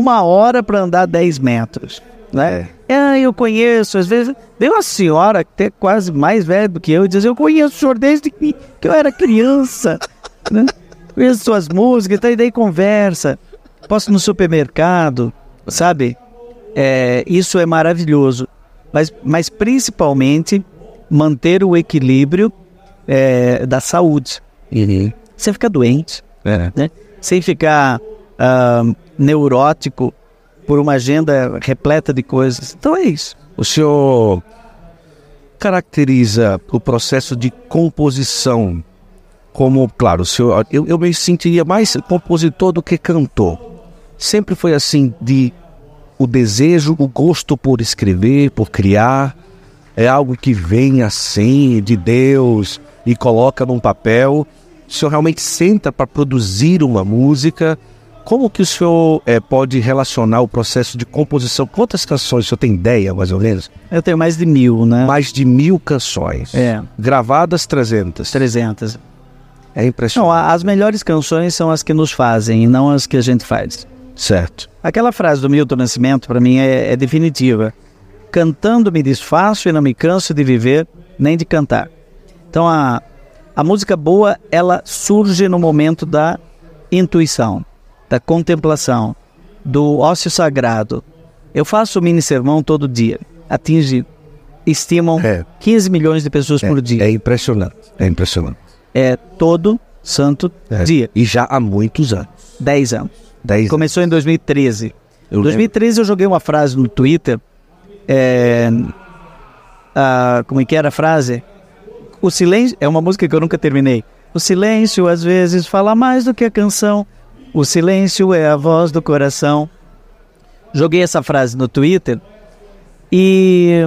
Uma hora para andar 10 metros, né? É, eu conheço, às vezes, veio uma senhora até quase mais velha do que eu e diz, eu conheço o senhor desde que, que eu era criança, né? Conheço suas músicas, tá, e daí conversa. Posso ir no supermercado, sabe? É, isso é maravilhoso. Mas, mas principalmente manter o equilíbrio é, da saúde. Uhum. Você fica doente, É. né? Sem ficar ah, neurótico por uma agenda repleta de coisas. Então é isso. O senhor caracteriza o processo de composição como, claro, o senhor, eu, eu me sentiria mais compositor do que cantor. Sempre foi assim de o desejo, o gosto por escrever, por criar, é algo que vem assim de Deus e coloca num papel. O senhor realmente senta para produzir uma música. Como que o senhor eh, pode relacionar o processo de composição? Quantas canções o senhor tem ideia, mais ou menos? Eu tenho mais de mil, né? Mais de mil canções. É, Gravadas 300. 300. É Não, impressionante. a- as melhores canções são as que nos fazem e não as que a gente faz. Certo. Aquela frase do Milton Nascimento, para mim, é, é definitiva. Cantando me desfaço e não me canso de viver, nem de cantar. Então a, a música boa, ela surge no momento da intuição, da contemplação, do ócio sagrado. Eu faço o mini sermão todo dia. Atinge, estimam É. 15 milhões de pessoas por dia. É impressionante. É impressionante. É todo santo É. dia. E já há muitos anos. 10 anos. Dez Começou em 2013. Em Eu 2013 eu joguei uma frase no Twitter. É, ah, como é que era a frase? O silêncio. É uma música que eu nunca terminei. O silêncio às vezes fala mais do que a canção. O silêncio é a voz do coração. Joguei essa frase no Twitter e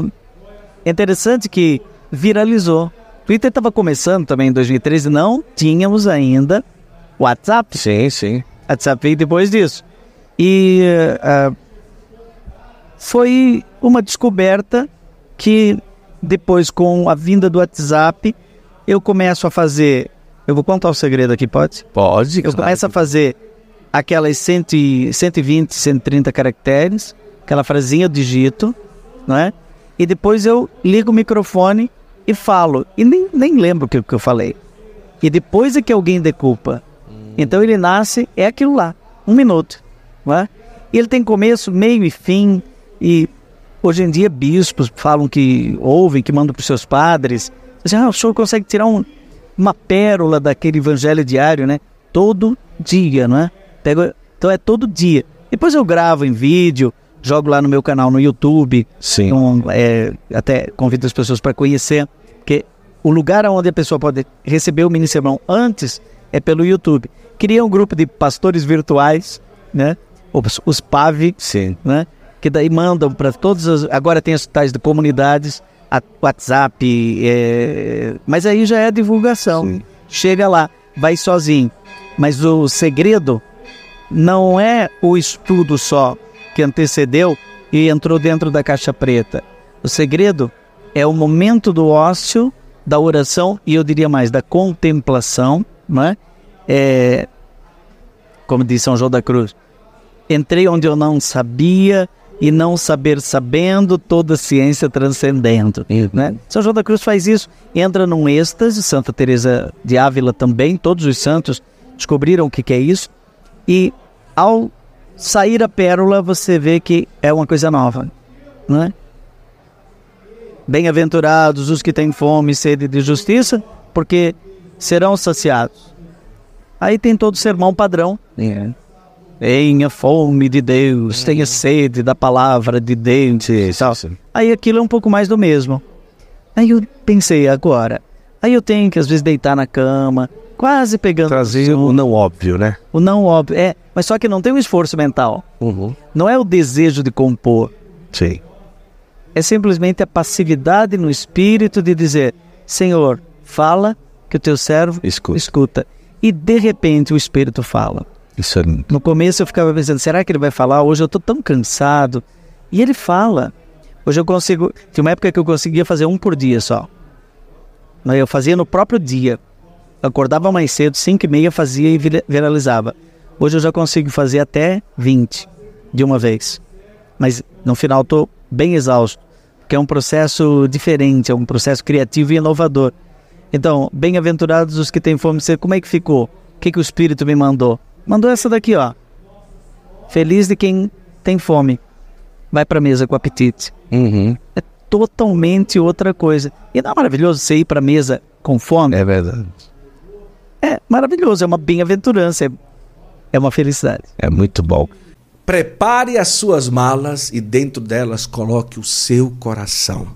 é interessante que viralizou. O Twitter estava começando também em 2013, não tínhamos ainda WhatsApp. Sim, sim. WhatsApp veio depois disso. E ah, foi uma descoberta que depois com a vinda do WhatsApp eu começo a fazer. Eu vou contar o segredo aqui, pode? Pode. Eu começo a fazer aquelas 100, e- 120, 130 caracteres, aquela frasinha eu digito, não é? E depois eu ligo o microfone e falo. E nem, nem lembro o que, que eu falei. E depois é que alguém decupa. Então ele nasce, é aquilo lá, um minuto. Não é? E ele tem começo, meio e fim. E hoje em dia bispos falam que ouvem, que mandam para os seus padres. Dizem, ah, o senhor consegue tirar um, uma pérola daquele evangelho diário, né? Todo dia, não é? Pego, então é todo dia. Depois eu gravo em vídeo, jogo lá no meu canal no YouTube. Sim. Então, é, até convido as pessoas para conhecer, porque o lugar onde a pessoa pode receber o mini sermão antes é pelo YouTube. Cria um grupo de pastores virtuais, né? Os, os PAV, Sim. né? Que daí mandam para todas as. Agora tem as tais de comunidades, a- WhatsApp, é, mas aí já é divulgação. Sim. Chega lá, vai sozinho. Mas o segredo não é o estudo só que antecedeu e entrou dentro da caixa preta. O segredo é o momento do ócio, da oração e eu diria mais, da contemplação, não é? É, como diz São João da Cruz, entrei onde eu não sabia e não saber sabendo, toda ciência transcendendo. Né? São João da Cruz faz isso, entra num êxtase, Santa Teresa de Ávila também, todos os santos descobriram o que, que é isso, e ao sair a pérola você vê que é uma coisa nova. Né? Bem-aventurados os que têm fome e sede de justiça, porque serão saciados. Aí tem todo o sermão padrão. Tenha fome de Deus, tenha sede da palavra de Deus. tal. Aí aquilo é um pouco mais do mesmo. Aí eu pensei, agora, aí eu tenho que às vezes deitar na cama, quase pegando Trazer sono. o não óbvio, né? o não óbvio. É, mas só que não tem um esforço mental. Uhum. Não é o desejo de compor. Sim. É simplesmente a passividade no espírito de dizer: Senhor, fala que o teu servo Escuta. escuta. E de repente o espírito fala. Isso é... No começo eu ficava pensando, será que ele vai falar? Hoje eu estou tão cansado. E ele fala. Hoje eu consigo. Tinha uma época que eu conseguia fazer um por dia só. Eu fazia no próprio dia. Eu acordava mais cedo, 5 e meia, fazia e vira- viralizava. Hoje eu já consigo fazer até 20 de uma vez. Mas no final estou bem exausto. Porque é um processo diferente, é um processo criativo e inovador. Então, bem-aventurados os que têm fome. Você, como é que ficou? O que, que o Espírito me mandou? Mandou essa daqui, ó. Feliz de quem tem fome. Vai para mesa com apetite. Uhum. É totalmente outra coisa. E não é maravilhoso você ir para mesa com fome? É verdade. É maravilhoso, é uma bem-aventurança, é, é uma felicidade. É muito bom. Prepare as suas malas e dentro delas coloque o seu coração.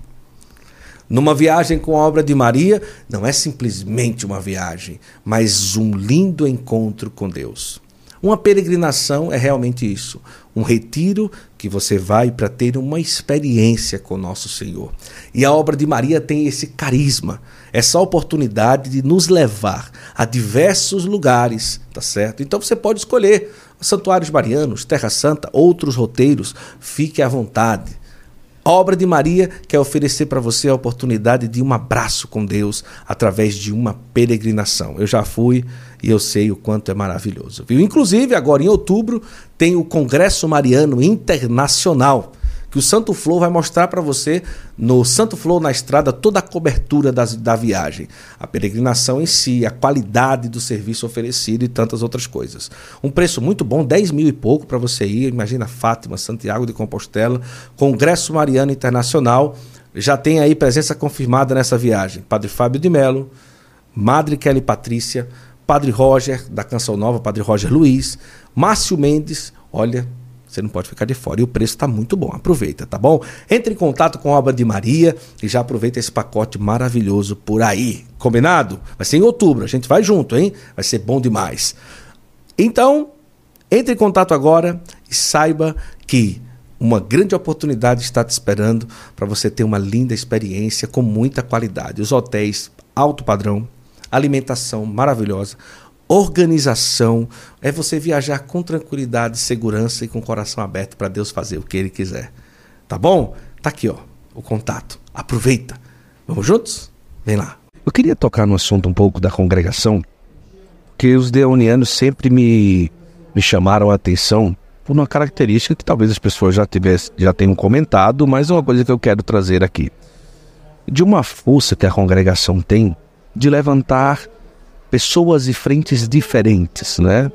Numa viagem com a obra de Maria, não é simplesmente uma viagem, mas um lindo encontro com Deus. Uma peregrinação é realmente isso, um retiro que você vai para ter uma experiência com nosso Senhor. E a obra de Maria tem esse carisma, essa oportunidade de nos levar a diversos lugares, tá certo? Então você pode escolher santuários marianos, Terra Santa, outros roteiros, fique à vontade. A obra de Maria quer oferecer para você a oportunidade de um abraço com Deus através de uma peregrinação. Eu já fui e eu sei o quanto é maravilhoso. Viu? Inclusive, agora em outubro, tem o Congresso Mariano Internacional, que o Santo Flow vai mostrar para você no Santo Flow na estrada toda a cobertura das, da viagem, a peregrinação em si, a qualidade do serviço oferecido e tantas outras coisas. Um preço muito bom, 10 mil e pouco para você ir. Imagina Fátima, Santiago de Compostela, Congresso Mariano Internacional. Já tem aí presença confirmada nessa viagem. Padre Fábio de Melo, Madre Kelly Patrícia, Padre Roger, da Canção Nova, Padre Roger Luiz, Márcio Mendes, olha, você não pode ficar de fora. E o preço está muito bom. Aproveita, tá bom? Entre em contato com a Obra de Maria e já aproveita esse pacote maravilhoso por aí. Combinado? Vai ser em outubro. A gente vai junto, hein? Vai ser bom demais. Então, entre em contato agora e saiba que uma grande oportunidade está te esperando para você ter uma linda experiência com muita qualidade. Os hotéis alto padrão, alimentação maravilhosa, organização, é você viajar com tranquilidade, segurança e com o coração aberto para Deus fazer o que ele quiser. Tá bom? Tá aqui, ó, o contato. Aproveita. Vamos juntos? Vem lá. Eu queria tocar no assunto um pouco da congregação, que os deonianos sempre me, me chamaram a atenção por uma característica que talvez as pessoas já, tivesse, já tenham comentado, mas é uma coisa que eu quero trazer aqui. De uma força que a congregação tem de levantar pessoas e frentes diferentes, né?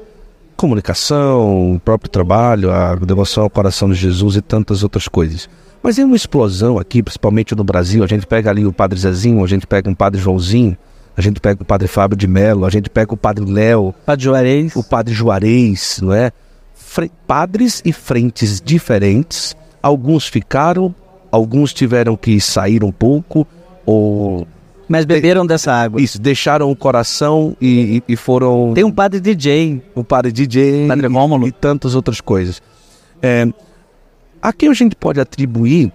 Comunicação, o próprio trabalho, a devoção ao coração de Jesus e tantas outras coisas. Mas é uma explosão aqui, principalmente no Brasil. A gente pega ali o Padre Zezinho, a gente pega um Padre Joãozinho, a gente pega o Padre Fábio de Mello, a gente pega o Padre Léo, Padre Juarez, o Padre Juarez, não é? Fre padres e frentes diferentes. Alguns ficaram, alguns tiveram que sair um pouco ou mas beberam dessa água. Isso, deixaram o coração e, e, e foram. Tem um padre DJ. Um padre DJ. Padre Rômulo. E, e tantas outras coisas. É, a quem a gente pode atribuir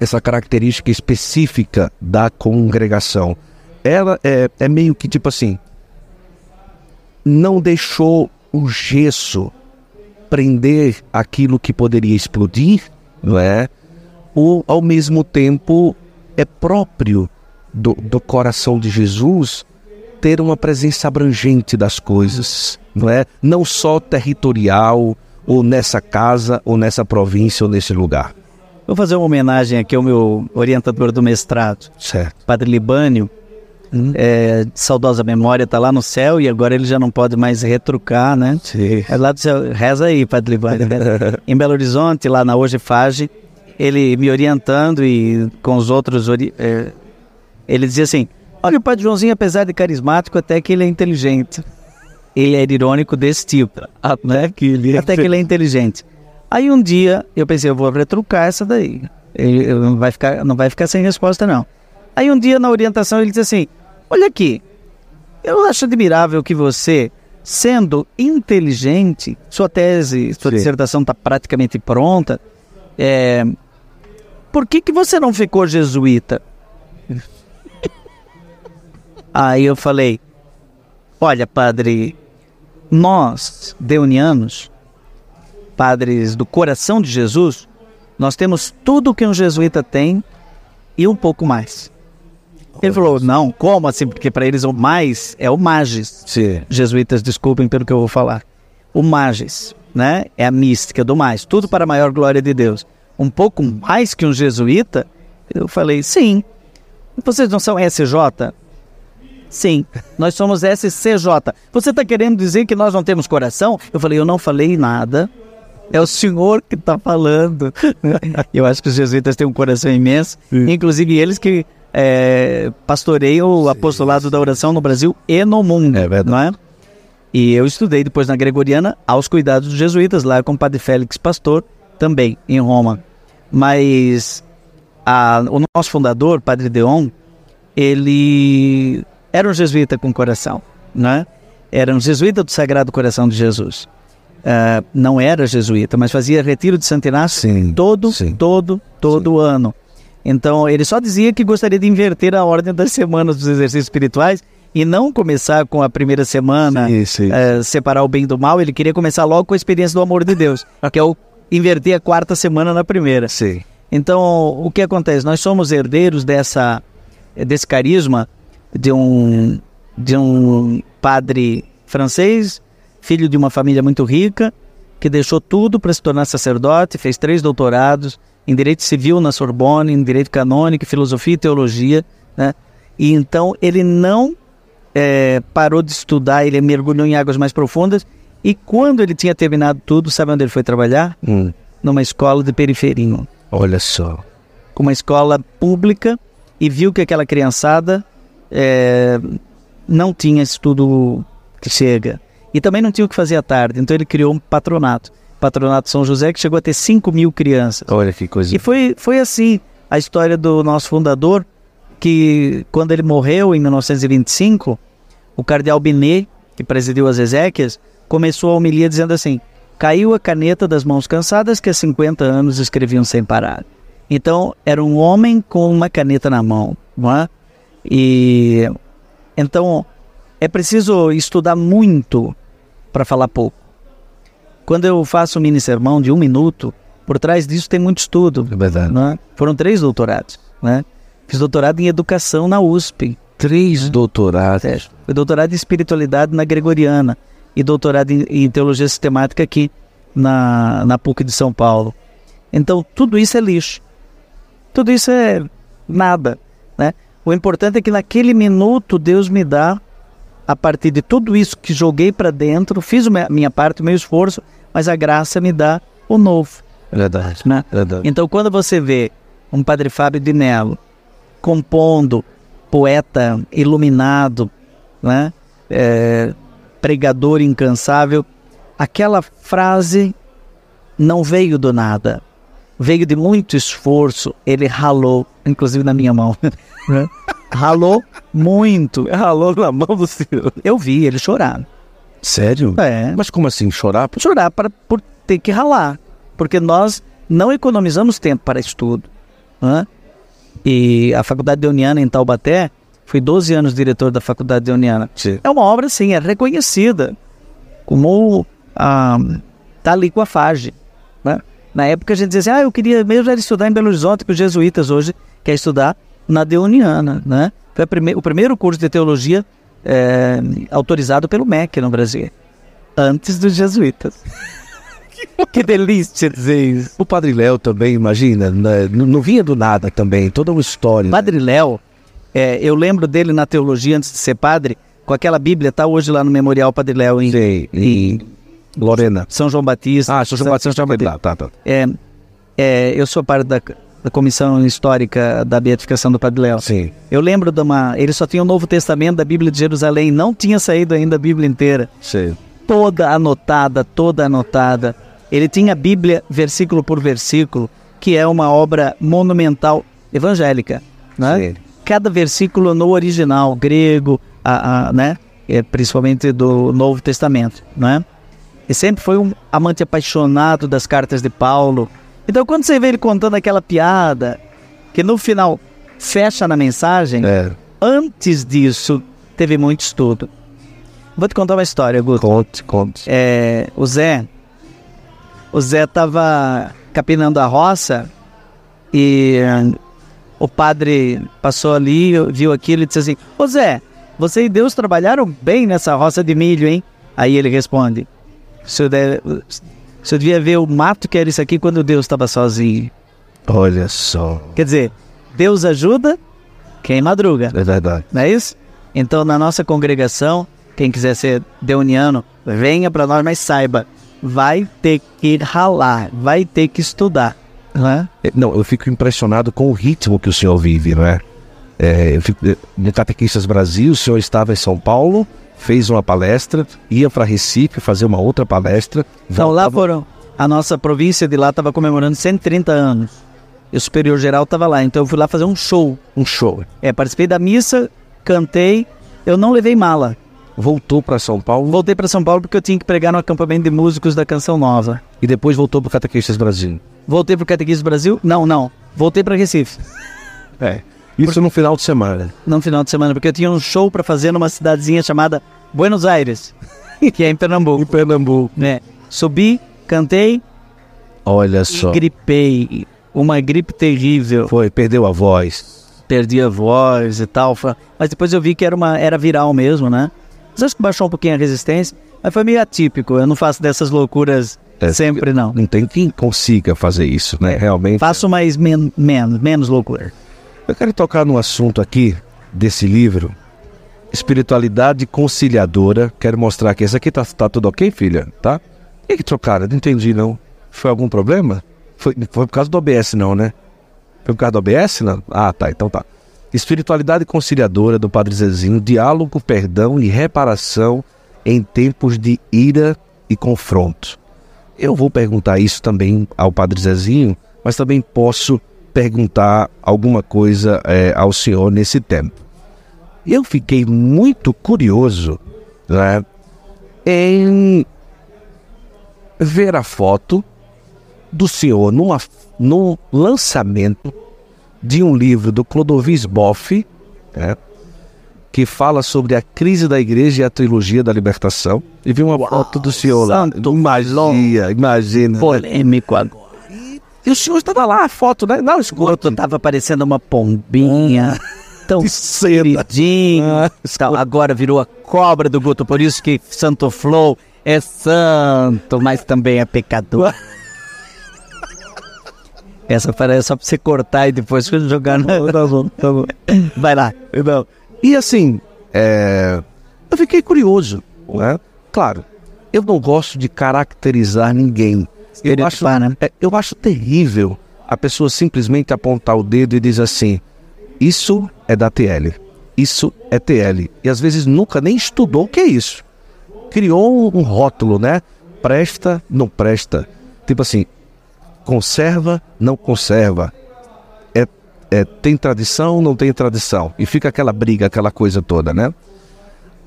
essa característica específica da congregação? Ela é, é meio que tipo assim. Não deixou o gesso prender aquilo que poderia explodir, não é? Ou ao mesmo tempo é próprio do, do coração de Jesus ter uma presença abrangente das coisas, não é? Não só territorial, ou nessa casa, ou nessa província, ou nesse lugar. Vou fazer uma homenagem aqui ao meu orientador do mestrado, certo. Padre Libânio. Hum. É, saudosa memória, está lá no céu e agora ele já não pode mais retrucar, né? Sim. É lá do céu. Reza aí, Padre Libânio. em Belo Horizonte, lá na Hoje Fage, ele me orientando e com os outros é, ele dizia assim: Olha, o Padre Joãozinho, apesar de carismático, até que ele é inteligente. Ele era irônico desse tipo, né? Que ele é... Até que ele é inteligente. Aí um dia eu pensei, eu vou retrucar essa daí. Ele não vai ficar, não vai ficar sem resposta não. Aí um dia na orientação ele disse assim: Olha aqui, eu acho admirável que você, sendo inteligente, sua tese, sua Sim. dissertação está praticamente pronta. É, por que, que você não ficou jesuíta? Aí eu falei: Olha, padre, nós, deunianos, padres do coração de Jesus, nós temos tudo que um jesuíta tem e um pouco mais. Ele falou: Não, como assim? Porque para eles o mais é o magis. Sim. Jesuítas, desculpem pelo que eu vou falar. O magis, né? É a mística do mais. Tudo para a maior glória de Deus. Um pouco mais que um jesuíta? Eu falei: Sim. Vocês não são SJ? Sim, nós somos SCJ. Você está querendo dizer que nós não temos coração? Eu falei, eu não falei nada. É o senhor que está falando. eu acho que os jesuítas têm um coração imenso. Sim. Inclusive eles que é, pastoreiam o apostolado sim. da oração no Brasil e no mundo. É verdade. Não é? E eu estudei depois na Gregoriana aos cuidados dos jesuítas, lá com o Padre Félix Pastor, também em Roma. Mas a, o nosso fundador, Padre Deon, ele era um jesuíta com coração, né? Era um jesuíta do Sagrado Coração de Jesus. Uh, não era jesuíta, mas fazia retiro de Santo Inácio sim, todo, sim. todo, todo sim. ano. Então ele só dizia que gostaria de inverter a ordem das semanas dos exercícios espirituais e não começar com a primeira semana, uh, separar o bem do mal. Ele queria começar logo com a experiência do amor de Deus, que é o inverter a quarta semana na primeira. Então o que acontece? Nós somos herdeiros dessa desse carisma de um, de um padre francês, filho de uma família muito rica, que deixou tudo para se tornar sacerdote, fez três doutorados em direito civil na Sorbonne, em direito canônico, filosofia e teologia, né? E então ele não é, parou de estudar, ele mergulhou em águas mais profundas. E quando ele tinha terminado tudo, sabe onde ele foi trabalhar? Hum, Numa escola de periferia, olha só. uma escola pública, e viu que aquela criançada é, não tinha estudo que chega. E também não tinha o que fazer à tarde. Então ele criou um patronato. Patronato São José, que chegou a ter 5 mil crianças. Olha que coisa. E foi, foi assim a história do nosso fundador, que quando ele morreu em 1925, o cardeal Binet, que presidiu as Ezequias, começou a homilia dizendo assim: caiu a caneta das mãos cansadas que há 50 anos escreviam sem parar. Então, era um homem com uma caneta na mão, não é? E então é preciso estudar muito para falar pouco. Quando eu faço um mini sermão de um minuto, por trás disso tem muito estudo. É verdade. né? Foram três doutorados. Né? Fiz doutorado em educação na USP. Três doutorados. É, Foi doutorado em espiritualidade na Gregoriana e doutorado em, em teologia sistemática aqui na, na PUC de São Paulo. Então, tudo isso é lixo. Tudo isso é nada. Né? O importante é que naquele minuto Deus me dá, a partir de tudo isso que joguei para dentro, fiz a minha- parte, o meu esforço, mas a graça me dá o novo. É verdade. Né? É verdade. Então, quando você vê um Padre Fábio de Mello compondo, poeta iluminado, né? É, pregador incansável, aquela frase não veio do nada, veio de muito esforço. Ele ralou, inclusive na minha mão, né? ralou muito. Ralou na mão do senhor. Eu vi ele chorar. Sério? É, Mas como assim? Chorar? chorar para, por ter que ralar, porque nós não economizamos tempo para estudo. né? E a Faculdade Deoniana em Taubaté, fui 12 anos diretor da Faculdade Deoniana. Sim. É uma obra, sim, é reconhecida como ah, tá ali com a FAGE. né? Na época a gente dizia assim, ah, eu queria mesmo era estudar em Belo Horizonte, que os jesuítas hoje querem estudar na Deoniana. Né? Foi a prime- o primeiro curso de teologia eh, autorizado pelo MEC no Brasil, antes dos jesuítas. que delícia dizer isso. O Padre Léo também, imagina, né, não, não vinha do nada também, toda uma história. né? Padre Léo, é, eu lembro dele na teologia antes de ser padre, com aquela Bíblia, tá hoje lá no Memorial Padre Léo em, Sim, em Lorena. São João Batista. Ah, São João Batista também. Tá, tá, tá. É, é, eu sou parte da, da comissão histórica da beatificação do Padre Léo. Sim. Eu lembro de uma. Ele só tinha o Novo Testamento da Bíblia de Jerusalém, não tinha saído ainda a Bíblia inteira. Sim. Toda anotada, toda anotada. Ele tinha a Bíblia versículo por versículo, que é uma obra monumental evangélica. Né? Sim. Cada versículo no original, grego, a, a, né? É, principalmente do Novo Testamento. Né? E sempre foi um amante apaixonado das cartas de Paulo. Então, quando você vê ele contando aquela piada, que no final fecha na mensagem, É, antes disso teve muito estudo. Vou te contar uma história, Guto. conte, conte. É, o Zé, o Zé tava capinando a roça e eh, o padre passou ali, viu aquilo e disse assim: Ô Zé, você e Deus trabalharam bem nessa roça de milho, hein? Aí ele responde: senhor, deve, senhor devia ver o mato que era isso aqui quando Deus estava sozinho. Olha só. Quer dizer, Deus ajuda quem madruga. É verdade. Não é isso? Então, na nossa congregação, quem quiser ser deuniano, venha para nós, mas saiba, vai ter que ralar, vai ter que estudar. Não é? É, Não, eu fico impressionado com o ritmo que o senhor vive, não é? É, eu fico, é, no Catequistas Brasil, o senhor estava em São Paulo, fez uma palestra, ia para Recife fazer uma outra palestra. Então, lá voltava- foram. A nossa província de lá estava comemorando 130 anos. E o superior geral estava lá. Então, eu fui lá fazer um show. um show. É, participei da missa, cantei. Eu não levei mala. Voltou para São Paulo Voltei para São Paulo porque eu tinha que pregar no acampamento de músicos da Canção Nova. e depois voltou para o Catequistas Brasil. Voltei para o Catequismo do Brasil? Não, não. Voltei para Recife. É. Isso no final de semana. no final de semana, porque eu tinha um show para fazer numa cidadezinha chamada Buenos Aires, que é em Pernambuco. Em Pernambuco. né? Subi, cantei Olha e só. gripei. Uma gripe terrível. Foi, perdeu a voz. Perdi a voz e tal. Mas depois eu vi que era, uma, era viral mesmo, né? Mas acho que baixou um pouquinho a resistência. Mas foi meio atípico. Eu não faço dessas loucuras É, Sempre não. Não tem quem consiga fazer isso, né? Realmente. Faço mais men menos, menos loucura. Eu quero tocar num assunto aqui desse livro, Espiritualidade Conciliadora. Quero mostrar aqui. Essa aqui tá, tá tudo ok, filha? Tá? E que trocaram? Não entendi, não. Foi algum problema? Foi, foi por causa do OBS, não, né? Foi por causa do OBS? Não? Ah, tá. Então tá. Espiritualidade Conciliadora do Padre Zezinho. Diálogo, perdão e reparação em tempos de ira e confronto. Eu vou perguntar isso também ao Padre Zezinho, mas também posso perguntar alguma coisa é, ao senhor nesse tempo. Eu fiquei muito curioso né, em ver a foto do senhor numa, num lançamento de um livro do Clodovis Boff, né, que fala sobre a crise da igreja e a trilogia da libertação. E vi uma Uau, foto do senhor lá. Imagina, imagina. Polêmico agora. E o senhor estava lá, a foto, né? Não, esgoto. Tava parecendo uma pombinha. Tão queridinho. Ah, então, agora virou a cobra do Guto. Por isso que Santo Flow é santo, mas também é pecador. Essa parece só pra você cortar e depois jogar na. Tá bom, tá bom. Vai lá. Não. E assim, é... eu fiquei curioso, né? Claro, eu não gosto de caracterizar ninguém. Eu acho, né? é, eu acho terrível a pessoa simplesmente apontar o dedo e dizer assim: isso é da TL, isso é TL. E às vezes nunca nem estudou o que é isso. Criou um rótulo, né? Presta, não presta. Tipo assim, conserva, não conserva. É, é, tem tradição, não tem tradição. E fica aquela briga, aquela coisa toda, né?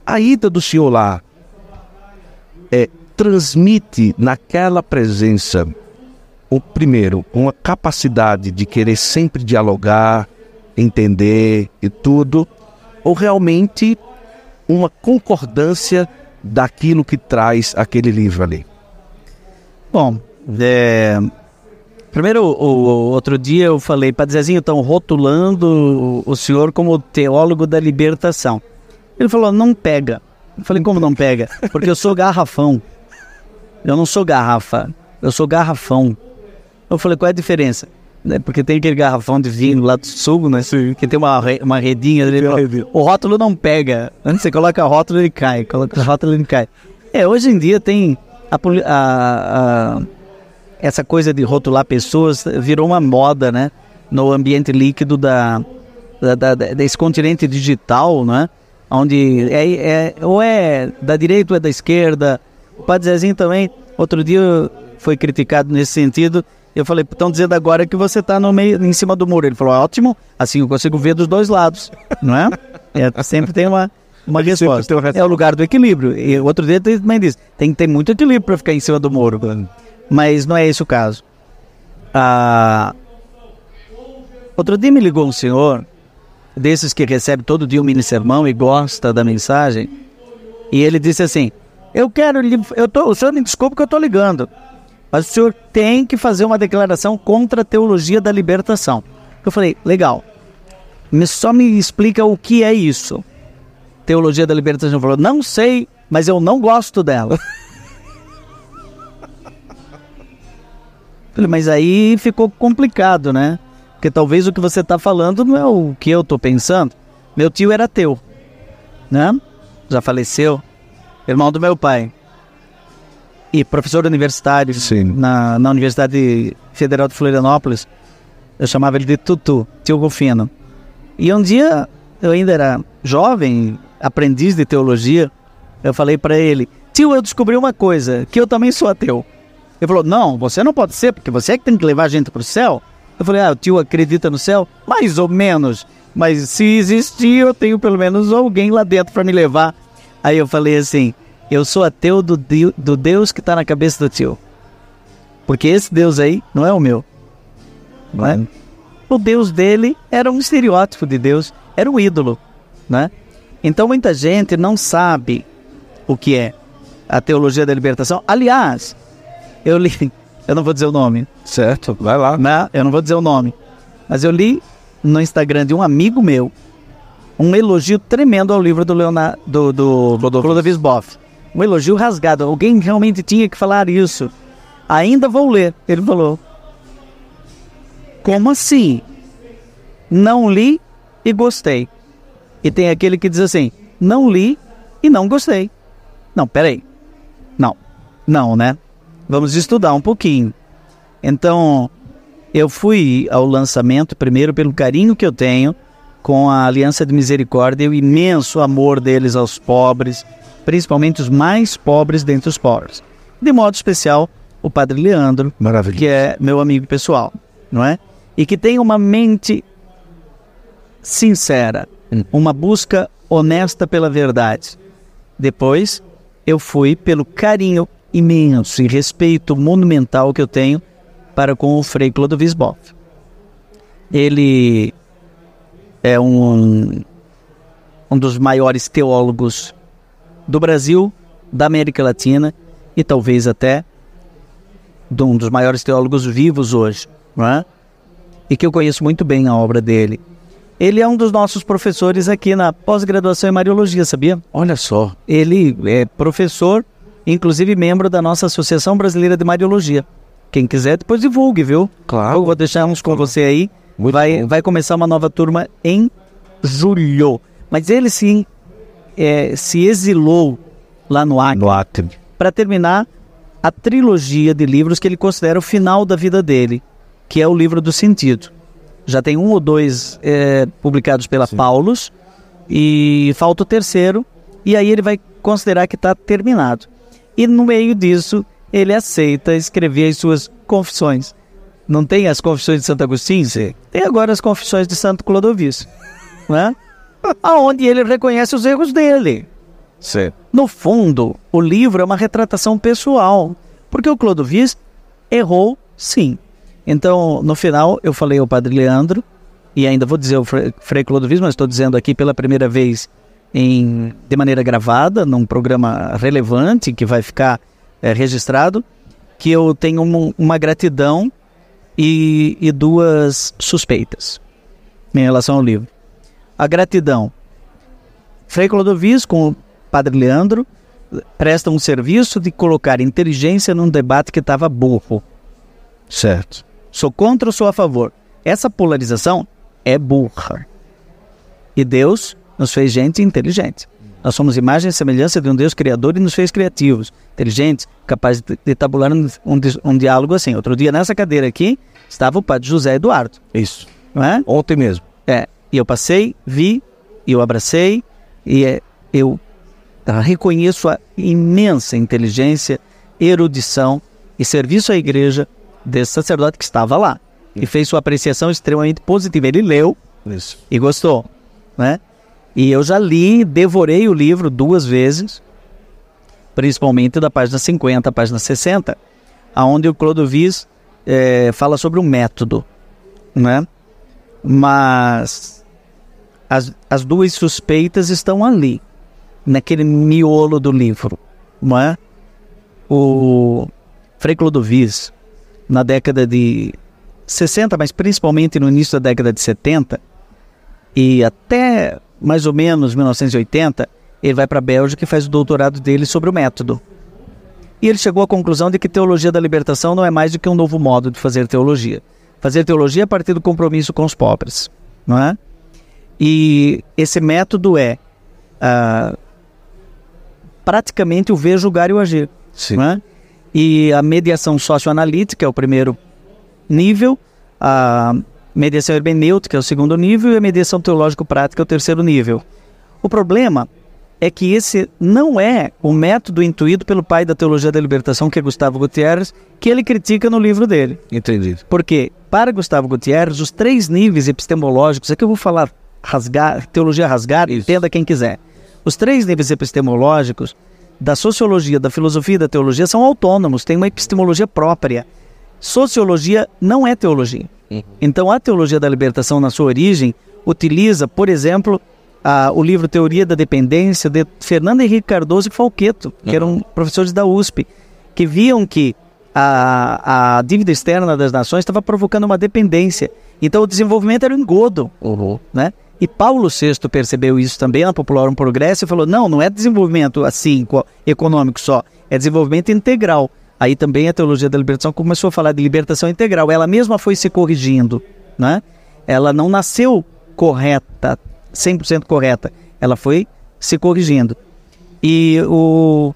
A ida do senhor lá é, transmite naquela presença, o primeiro, uma capacidade de querer sempre dialogar, entender e tudo, ou realmente uma concordância daquilo que traz aquele livro ali? Bom, é, primeiro, o, o, outro dia eu falei, Padre Zezinho, estão rotulando o, o senhor como teólogo da libertação. Ele falou, não pega. Eu falei, como não pega? Porque eu sou garrafão. Eu não sou garrafa, eu sou garrafão. Eu falei, qual é a diferença? Né, porque tem aquele garrafão de vinho lá do sul, né? Sim. Que tem uma, uma redinha ali. O rótulo não pega. Antes você coloca o rótulo ele cai. Coloca o rótulo ele cai. É, hoje em dia tem a, a, a, essa coisa de rotular pessoas virou uma moda, né? No ambiente líquido da, da, da desse continente digital, né? Onde é, é, ou é da direita ou é da esquerda, o Padre Zezinho também, outro dia foi criticado nesse sentido. Eu falei, estão dizendo agora que você está no meio, em cima do muro. Ele falou, ótimo, assim eu consigo ver dos dois lados, não é? é sempre tem uma, uma resposta. É o lugar do equilíbrio. E outro dia também disse, tem que ter muito equilíbrio para ficar em cima do muro. Mas não é esse o caso. Ah, outro dia me ligou um senhor, desses que recebe todo dia um mini sermão e gosta da mensagem, e ele disse assim, eu quero. Eu tô, o senhor me desculpe que eu estou ligando. Mas o senhor tem que fazer uma declaração contra a teologia da libertação. Eu falei, legal. Me, só me explica o que é isso. Teologia da libertação. Ele falou, não sei, mas eu não gosto dela. falei, mas aí ficou complicado, né? Porque talvez o que você está falando não é o que eu estou pensando. Meu tio era ateu, né? Já faleceu irmão do meu pai. E professor universitário na, na Universidade Federal de Florianópolis. Eu chamava ele de Tutu, tio Rufino. E um dia, eu ainda era jovem, aprendiz de teologia, eu falei para ele: Tio, eu descobri uma coisa, que eu também sou ateu. Ele falou: Não, você não pode ser, porque você é que tem que levar a gente para o céu. Eu falei: Ah, o tio acredita no céu? Mais ou menos. Mas se existir, eu tenho pelo menos alguém lá dentro para me levar. Aí eu falei assim: eu sou ateu do, do Deus que está na cabeça do tio. Porque esse Deus aí não é o meu. Não é? O Deus dele era um estereótipo de Deus, era um ídolo. Né? Então muita gente não sabe o que é a teologia da libertação. Aliás, eu li, eu não vou dizer o nome. Certo, vai lá. Né? Eu não vou dizer o nome. Mas eu li no Instagram de um amigo meu um elogio tremendo ao livro do Leonardo do, do Clodovis Boff. Um elogio rasgado. Alguém realmente tinha que falar isso. Ainda vou ler. Ele falou. Como assim? Não li e gostei. E tem aquele que diz assim: não li e não gostei. Não, peraí. Não, não, né? Vamos estudar um pouquinho. Então, eu fui ao lançamento primeiro pelo carinho que eu tenho com a Aliança de Misericórdia e o imenso amor deles aos pobres, principalmente os mais pobres dentre os pobres. De modo especial, o Padre Leandro, que é meu amigo pessoal, não é? E que tem uma mente sincera, uma busca honesta pela verdade. Depois, eu fui pelo carinho imenso e respeito monumental que eu tenho para com o Frei Clodovis Boff. Ele é um, um dos maiores teólogos do Brasil, da América Latina e talvez até de um dos maiores teólogos vivos hoje, não é? e que eu conheço muito bem a obra dele. Ele é um dos nossos professores aqui na pós-graduação em Mariologia, sabia? Olha só. Ele é professor, inclusive membro da nossa Associação Brasileira de Mariologia. Quem quiser, depois divulgue, viu? Claro. Eu vou deixar uns com você aí. Muito vai, bom. vai começar uma nova turma em julho. Mas ele sim é, se exilou lá no Acre Acre. para terminar a trilogia de livros que ele considera o final da vida dele, que é o livro do sentido. Já tem um ou dois é, publicados pela Paulus e falta o terceiro, e aí ele vai considerar que está terminado. E no meio disso, ele aceita escrever as suas confissões. Não tem as confissões de Santo Agostinho? Tem agora as confissões de Santo Clodovis, né? Aonde ele reconhece os erros dele. Certo. No fundo, o livro é uma retratação pessoal, porque o Clodovis errou sim. Então, no final, eu falei ao Padre Leandro, e ainda vou dizer o Fre- Frei Clodovis, mas estou dizendo aqui pela primeira vez em, de maneira gravada, num programa relevante que vai ficar eh, registrado, que eu tenho um- uma gratidão e, e duas suspeitas em relação ao livro. A gratidão. Frei Clodovis, com o Padre Leandro, presta um serviço de colocar inteligência num debate que estava burro. Certo. Sou contra ou sou a favor? Essa polarização é burra. E Deus nos fez gente inteligente. Nós somos imagem e semelhança de um Deus criador e nos fez criativos, inteligentes, capazes de, tabular um, um diálogo assim. Outro dia, nessa cadeira aqui, estava o padre José Eduardo, Isso. não é? Ontem mesmo. É, e eu passei, vi, e eu abracei, e é, eu ah, reconheço a imensa inteligência, erudição e serviço à igreja desse sacerdote que estava lá. E fez sua apreciação extremamente positiva. Ele leu Isso. e gostou, né? E eu já li, devorei o livro duas vezes, principalmente da página 50 à página 60, aonde o Clodovis eh, fala sobre um método, né? Mas as, as duas suspeitas estão ali, naquele miolo do livro, não é? O Frei Clodovis, na década de 60, mas principalmente no início da década de 70, e até mais ou menos 1980, ele vai para a Bélgica e faz o doutorado dele sobre o método. E ele chegou à conclusão de que teologia da libertação não é mais do que um novo modo de fazer teologia. Fazer teologia a partir do compromisso com os pobres, não é? E esse método é ah, praticamente o ver, julgar e o agir. Sim. não é? E a mediação socioanalítica é o primeiro nível, a mediação hermenêutica é o segundo nível e a mediação teológico-prática é o terceiro nível. O problema é que esse não é o método intuído pelo pai da teologia da libertação, que é Gustavo Gutierrez, que ele critica no livro dele. Entendido. Porque, para Gustavo Gutierrez, os três níveis epistemológicos, é que eu vou falar rasgar, teologia rasgar, entenda quem quiser. Os três níveis epistemológicos da sociologia, da filosofia e da teologia são autônomos, têm uma epistemologia própria. Sociologia não é teologia. Então, a teologia da libertação, na sua origem, utiliza, por exemplo, a- o livro Teoria da Dependência de Fernando Henrique Cardoso e Falqueto, que eram professores da USP, que viam que a, a dívida externa das nações estava provocando uma dependência. Então, o desenvolvimento era um engodo né? E Paulo VI percebeu isso também na Popular Progresso e falou: não, não é desenvolvimento assim, co- econômico só, é desenvolvimento integral. aí também a teologia da libertação começou a falar de libertação integral. Ela mesma foi se corrigindo, né? Ela não nasceu correta, 100% correta. Ela foi se corrigindo. E o,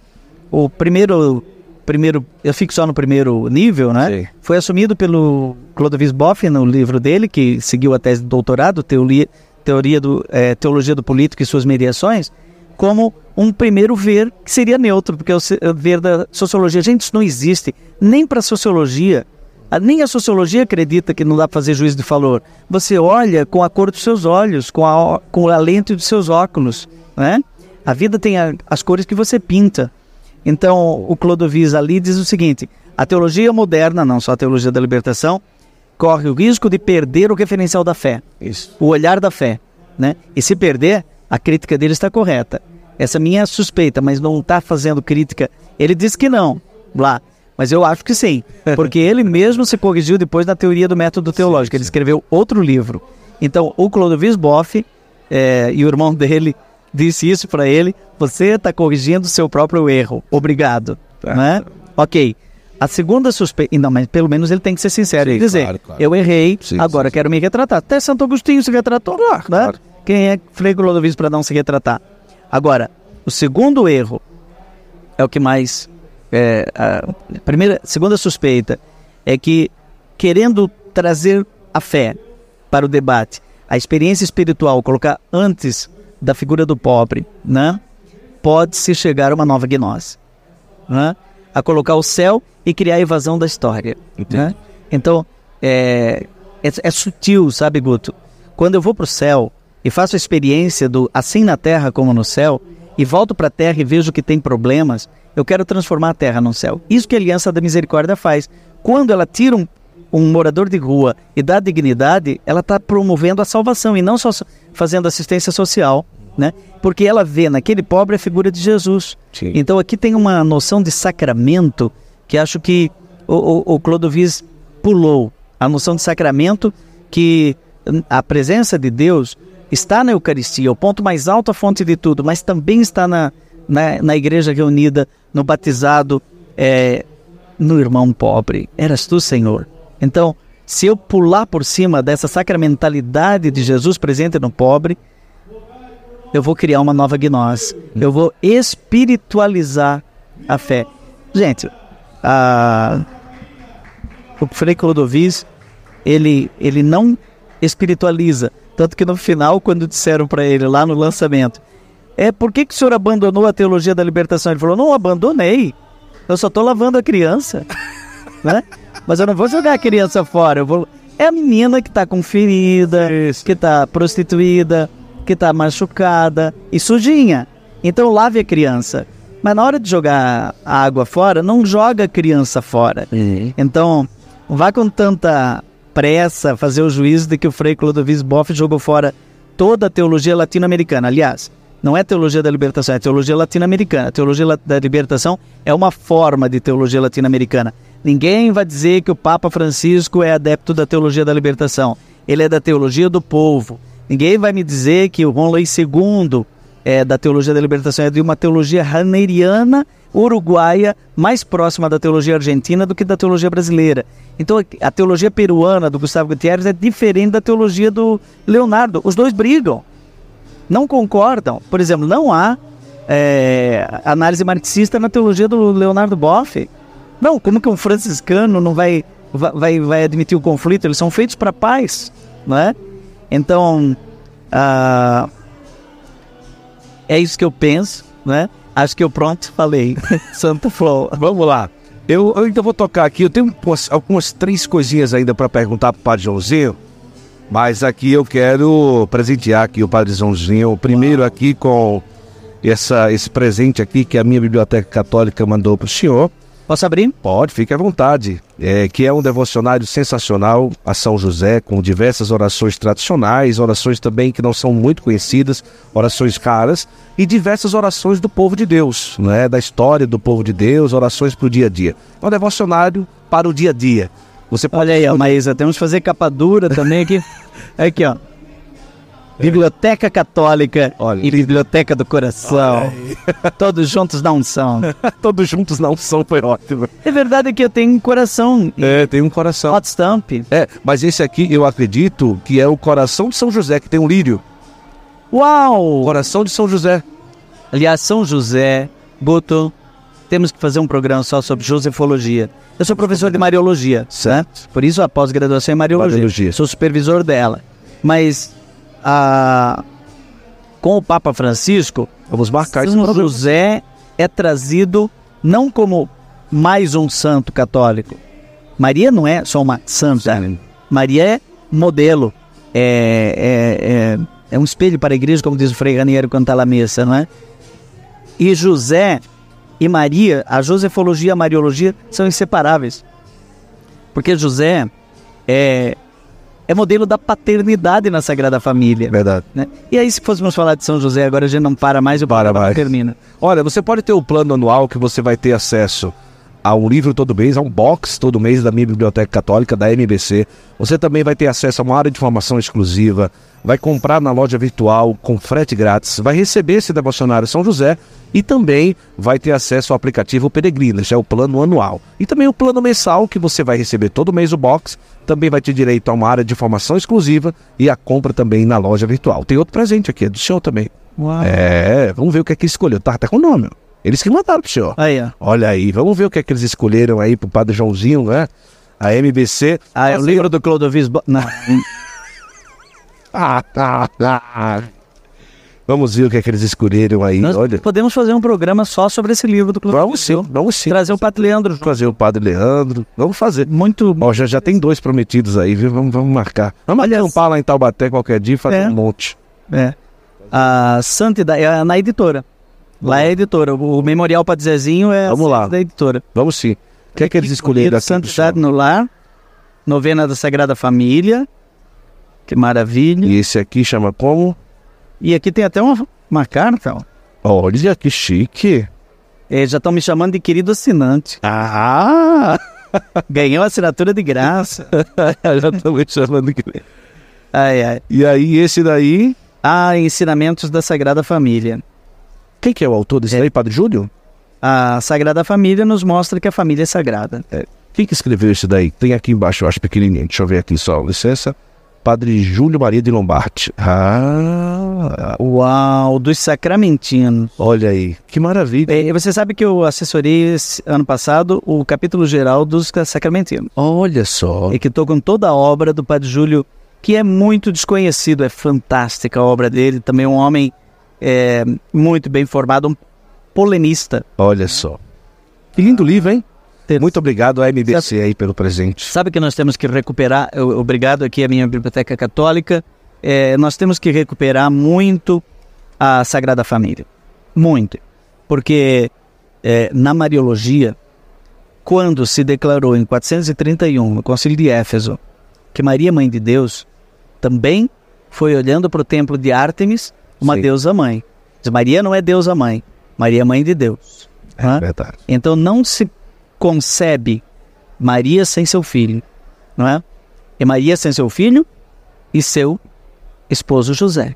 o primeiro, primeiro, eu fico só no primeiro nível, né? Sim. Foi assumido pelo Clodovis Boff no livro dele, que seguiu a tese de doutorado, Teoria, teoria do, eh, Teologia do Político e suas mediações, como um primeiro ver que seria neutro, porque é o é ver da sociologia. Gente, isso não existe nem para sociologia. A- Nem a sociologia acredita que não dá para fazer juízo de valor. Você olha com a cor dos seus olhos, com a, com a lente dos seus óculos, né? A vida tem a- as cores que você pinta. Então, o Clodovis ali diz o seguinte: a teologia moderna, não só a teologia da libertação, corre o risco de perder o referencial da fé Isso. o olhar da fé, né? E se perder, a crítica dele está correta. Essa minha é suspeita, mas não está fazendo crítica. Ele diz que não, lá. Mas eu acho que sim, porque ele mesmo se corrigiu depois na teoria do método teológico. Ele escreveu outro livro. Então, o Clodovis Boff eh, e o irmão dele disse isso para ele: você está corrigindo seu próprio erro. Obrigado, né? Ok. A segunda suspeita, não, mas pelo menos ele tem que ser sincero e Sim, dizer: claro, claro. eu errei, Sim, agora sim, quero me retratar. Até Santo Agostinho se retratou, né? claro. Quem é Frei Clodovis para não se retratar? Agora, o segundo erro é o que mais. É, a primeira, segunda suspeita é que, querendo trazer a fé para o debate, a experiência espiritual, colocar antes da figura do pobre, né? Pode-se chegar a uma nova gnose, né? A colocar o céu e criar a evasão da história, né? Então, é, é, é sutil, sabe, Guto? Quando eu vou para o céu e faço a experiência do assim na terra como no céu, e volto para a terra e vejo que tem problemas, eu quero transformar a terra num céu. Isso que a Aliança da Misericórdia faz. Quando ela tira um, um morador de rua e dá dignidade, ela está promovendo a salvação e não só fazendo assistência social, né? Porque ela vê naquele pobre a figura de Jesus. Sim. Então aqui tem uma noção de sacramento que acho que o, o, o Clodovis pulou. A noção de sacramento que hum, a presença de Deus está na Eucaristia, o ponto mais alto, a fonte de tudo, mas também está na, na, na igreja reunida, no batizado, é, no irmão pobre. Eras tu, Senhor. Então, se eu pular por cima dessa sacramentalidade de Jesus presente no pobre, eu vou criar uma nova gnose. Eu vou espiritualizar a fé. Gente, a... o Frei Clodovis, ele, ele não espiritualiza. Tanto que no final, quando disseram para ele lá no lançamento, é por que, que o senhor abandonou a teologia da libertação? Ele falou, não abandonei. Eu só estou lavando a criança. né? Mas eu não vou jogar a criança fora. Eu vou... É a menina que está com ferida, que está prostituída, que está machucada e sujinha. Então lave a criança. Mas na hora de jogar a água fora, não joga a criança fora. Então, não vá com tanta pressa fazer o juízo de que o Frei Clodovis Boff jogou fora toda a teologia latino-americana. Aliás, não é teologia da libertação, é teologia latino-americana. A teologia da libertação é uma forma de teologia latino-americana. Ninguém vai dizer que o Papa Francisco é adepto da teologia da libertação. Ele é da teologia do povo. Ninguém vai me dizer que o Luís II é da teologia da libertação, é de uma teologia raneriana, uruguaia, mais próxima da teologia argentina do que da teologia brasileira. Então, a teologia peruana do Gustavo Gutierrez é diferente da teologia do Leonardo. Os dois brigam, não concordam. Por exemplo, não há é, análise marxista na teologia do Leonardo Boff. Não, como que um franciscano não vai, vai, vai admitir o conflito? Eles são feitos para paz, não é? Então, ah, é isso que eu penso, né? Acho que eu pronto falei. Santa Flor. Vamos lá. Eu, eu ainda vou tocar aqui. Eu tenho umas- algumas três coisinhas ainda para perguntar para o Padre Joãozinho. Mas aqui eu quero presentear aqui o Padre Joãozinho. Primeiro aqui com essa, esse presente aqui que a minha Biblioteca Católica mandou para o senhor. Posso abrir? Pode, fique à vontade. É, que é um devocionário sensacional a São José, com diversas orações tradicionais, orações também que não são muito conhecidas, orações caras, e diversas orações do povo de Deus, né? da história do povo de Deus, orações para o dia a dia. É um devocionário para o dia a dia. Você pode Olha aí, ó, Maísa, temos que fazer capa dura também aqui. Aqui, ó. Biblioteca Católica Olha. e Biblioteca do Coração. Todos juntos na unção. Todos juntos na unção foi ótimo. É verdade que eu tenho um coração É, tem um coração. hot stamp. É, mas esse aqui eu acredito que é o coração de São José, que tem um lírio. Uau! Coração de São José. Aliás, São José, Guto, temos que fazer um programa só sobre josefologia. Eu sou professor de Mariologia, né? Certo. Por isso a pós-graduação é Mariologia. Mariologia. Sou supervisor dela. Mas com o Papa Francisco, Vamos marcar São. José é trazido não como mais um santo católico. Maria não é só uma santa. Maria é modelo. É, é, é, é um espelho para a igreja, como diz o Frei Raniero quando está na missa, não é? E José e Maria, a josefologia e a mariologia são inseparáveis. Porque José é, é modelo da paternidade na Sagrada Família. Verdade. né? E aí, se fôssemos falar de São José, agora a gente não para mais, o Para mais. termina. Olha, você pode ter o plano anual que você vai ter acesso a um livro todo mês, a um box todo mês da minha Biblioteca Católica, da MBC. Você também vai ter acesso a uma área de formação exclusiva, vai comprar na loja virtual com frete grátis, vai receber esse devocionário São José e também vai ter acesso ao aplicativo Peregrina, já é o plano anual. E também o plano mensal, que você vai receber todo mês o box, também vai ter direito a uma área de formação exclusiva e a compra também na loja virtual. Tem outro presente aqui, é do senhor também. Uau. É, vamos ver o que é que escolheu. Tá até com o nome. Eles que mandaram pro senhor. Aí, ó. Olha aí, vamos ver o que é que eles escolheram aí pro Padre Joãozinho, né? A MBC. Ah, é o livro do Clodovis... Bo... Não. Vamos ver o que é que eles escolheram aí. Nós Olha. podemos fazer um programa só sobre esse livro do Clodovis. Vamos sim, vamos sim. Trazer o Padre Leandro. Trazer o Padre Leandro. Vamos fazer. Muito Ó, já, já tem dois prometidos aí, viu? Vamos, vamos marcar. Vamos Olha, acampar lá em Taubaté qualquer dia e fazer É. um monte. É. A Santidade, é na editora. Lá é a editora. O Memorial Padre Zezinho é Vamos a lá. da editora. Vamos sim. O que é que eles escolheram aqui? Santidade no Lar, Novena da Sagrada Família. Que maravilha. E esse aqui chama como? E aqui tem até uma, uma carta. ó. Olha que chique. É, já estão me chamando de querido assinante. Ah! Ganhou a assinatura de graça. já estão me chamando que. Ai, ai. E aí, esse daí. Ah, ensinamentos da Sagrada Família. Quem que é o autor desse É. daí, Padre Júlio? A Sagrada Família nos mostra que a família é sagrada. Quem que escreveu esse daí? Tem aqui embaixo, eu acho pequenininho. Deixa eu ver aqui só, licença. Padre Júlio Maria de Lombardi. Ah, Uau, dos sacramentinos. olha aí, que maravilha. É, você sabe que eu assessorei esse ano passado o capítulo geral dos sacramentinos. Olha só. E que estou com toda a obra do Padre Júlio, que é muito desconhecido, é fantástica a obra dele. Também um homem é, muito bem formado, um polemista. Olha só. Que lindo livro, hein? Ter- Muito obrigado à MBC aí pelo presente. Sabe que nós temos que recuperar, eu- obrigado aqui à minha biblioteca católica, é, nós temos que recuperar muito a Sagrada Família. Muito. Porque é, na Mariologia, quando se declarou em 431, no Concílio de Éfeso, que Maria, Mãe de Deus, também foi olhando para o templo de Ártemis, uma Sim. deusa mãe. Maria não é deusa mãe, Maria é mãe de Deus. É Hã? verdade. Então não se concebe Maria sem seu filho, não é? É Maria sem seu filho e seu esposo José.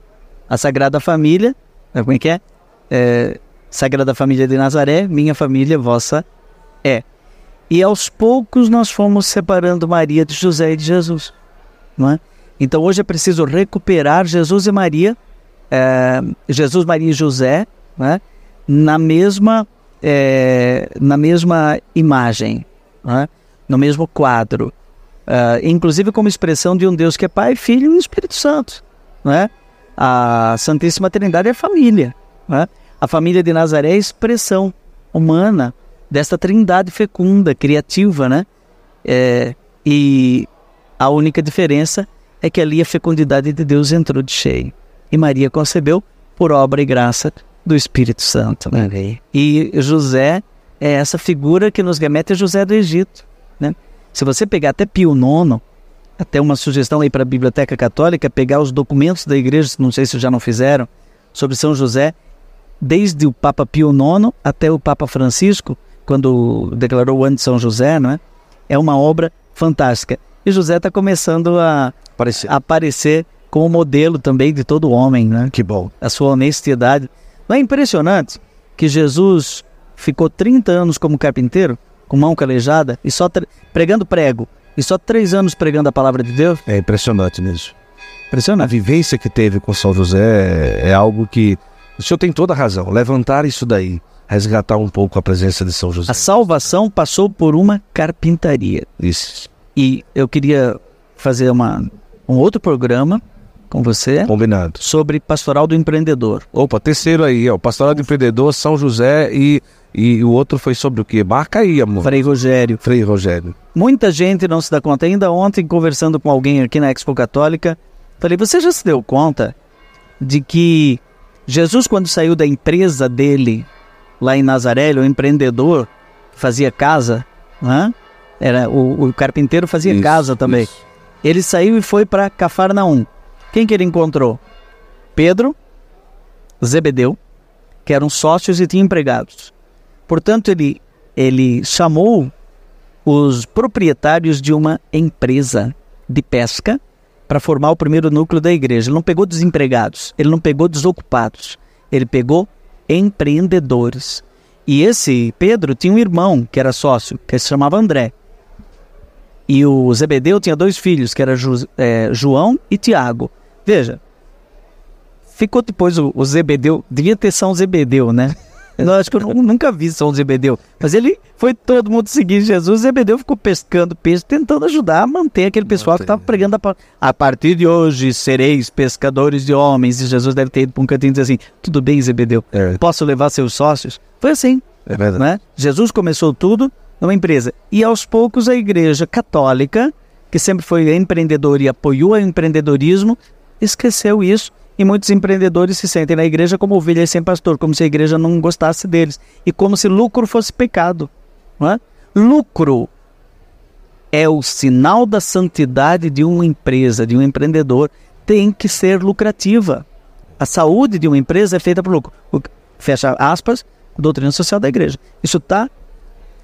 A Sagrada Família, como é que é? É, Sagrada Família de Nazaré, minha família, vossa é. E aos poucos nós fomos separando Maria de José e de Jesus, não é? Então hoje é preciso recuperar Jesus e Maria, eh, Jesus, Maria e José, não é? na mesma é, na mesma imagem, não é? no mesmo quadro, Ah, inclusive como expressão de um Deus que é Pai, Filho e Espírito Santo. Não é? A Santíssima Trindade é família. Não é? A família de Nazaré é expressão humana desta trindade fecunda, criativa. Né? É, e a única diferença é que ali a fecundidade de Deus entrou de cheio. E Maria concebeu por obra e graça do Espírito Santo. Né? E José é essa figura que nos remete a José do Egito. Né? Se você pegar até Pio IX, até uma sugestão aí para a Biblioteca Católica, pegar os documentos da igreja, não sei se já não fizeram, sobre São José, desde o Papa Pio IX até o Papa Francisco, quando declarou o ano de São José, não é? É uma obra fantástica. E José está começando a Parecia. aparecer como modelo também de todo homem, né? Que bom. A sua honestidade. Não é impressionante que Jesus ficou 30 anos como carpinteiro, com mão calejada, e só pregando prego, e só três anos pregando a palavra de Deus? É impressionante mesmo. A Impressionante. vivência que teve com São José é algo que. O senhor tem toda a razão. Levantar isso daí, resgatar um pouco a presença de São José. A salvação passou por uma carpintaria. Isso. E eu queria fazer uma, um outro programa com você Combinado. sobre pastoral do empreendedor. Opa, terceiro aí, ó. Pastoral do Empreendedor, São José e, e o outro foi sobre o quê? Marca aí, amor. Frei Rogério. Frei Rogério. Muita gente não se dá conta. Ainda ontem, conversando com alguém aqui na Expo Católica, falei: Você já se deu conta de que Jesus, quando saiu da empresa dele lá em Nazaré, o empreendedor, fazia casa, né? Era, o, o carpinteiro fazia Isso, casa também. isso. Ele saiu e foi para Cafarnaum. Quem que ele encontrou? Pedro, Zebedeu, que eram sócios e tinham empregados. Portanto, ele, ele chamou os proprietários de uma empresa de pesca para formar o primeiro núcleo da igreja. Ele não pegou desempregados, ele não pegou desocupados, ele pegou empreendedores. E esse Pedro tinha um irmão que era sócio, que se chamava André. E o Zebedeu tinha dois filhos, que era Ju- eh, João e Tiago. Veja, ficou depois o, o Zebedeu, devia ter São Zebedeu, né? Eu acho que eu nu- nunca vi São Zebedeu. Mas ele foi todo mundo seguir Jesus. Zebedeu ficou pescando peixe, tentando ajudar a manter aquele pessoal que estava pregando a. A partir de hoje sereis pescadores de homens. E Jesus deve ter ido para um cantinho e dizer assim: Tudo bem, Zebedeu, É, posso levar seus sócios? Foi assim é verdade. né? Jesus começou tudo numa empresa. E aos poucos a igreja católica, que sempre foi empreendedora e apoiou o empreendedorismo, esqueceu isso. E muitos empreendedores se sentem na igreja como ovelhas sem pastor, como se a igreja não gostasse deles. E como se lucro fosse pecado. Não é? Lucro é o sinal da santidade de uma empresa, de um empreendedor. Tem que ser lucrativa. A saúde de uma empresa é feita por lucro. Fecha aspas, doutrina social da igreja. Isso está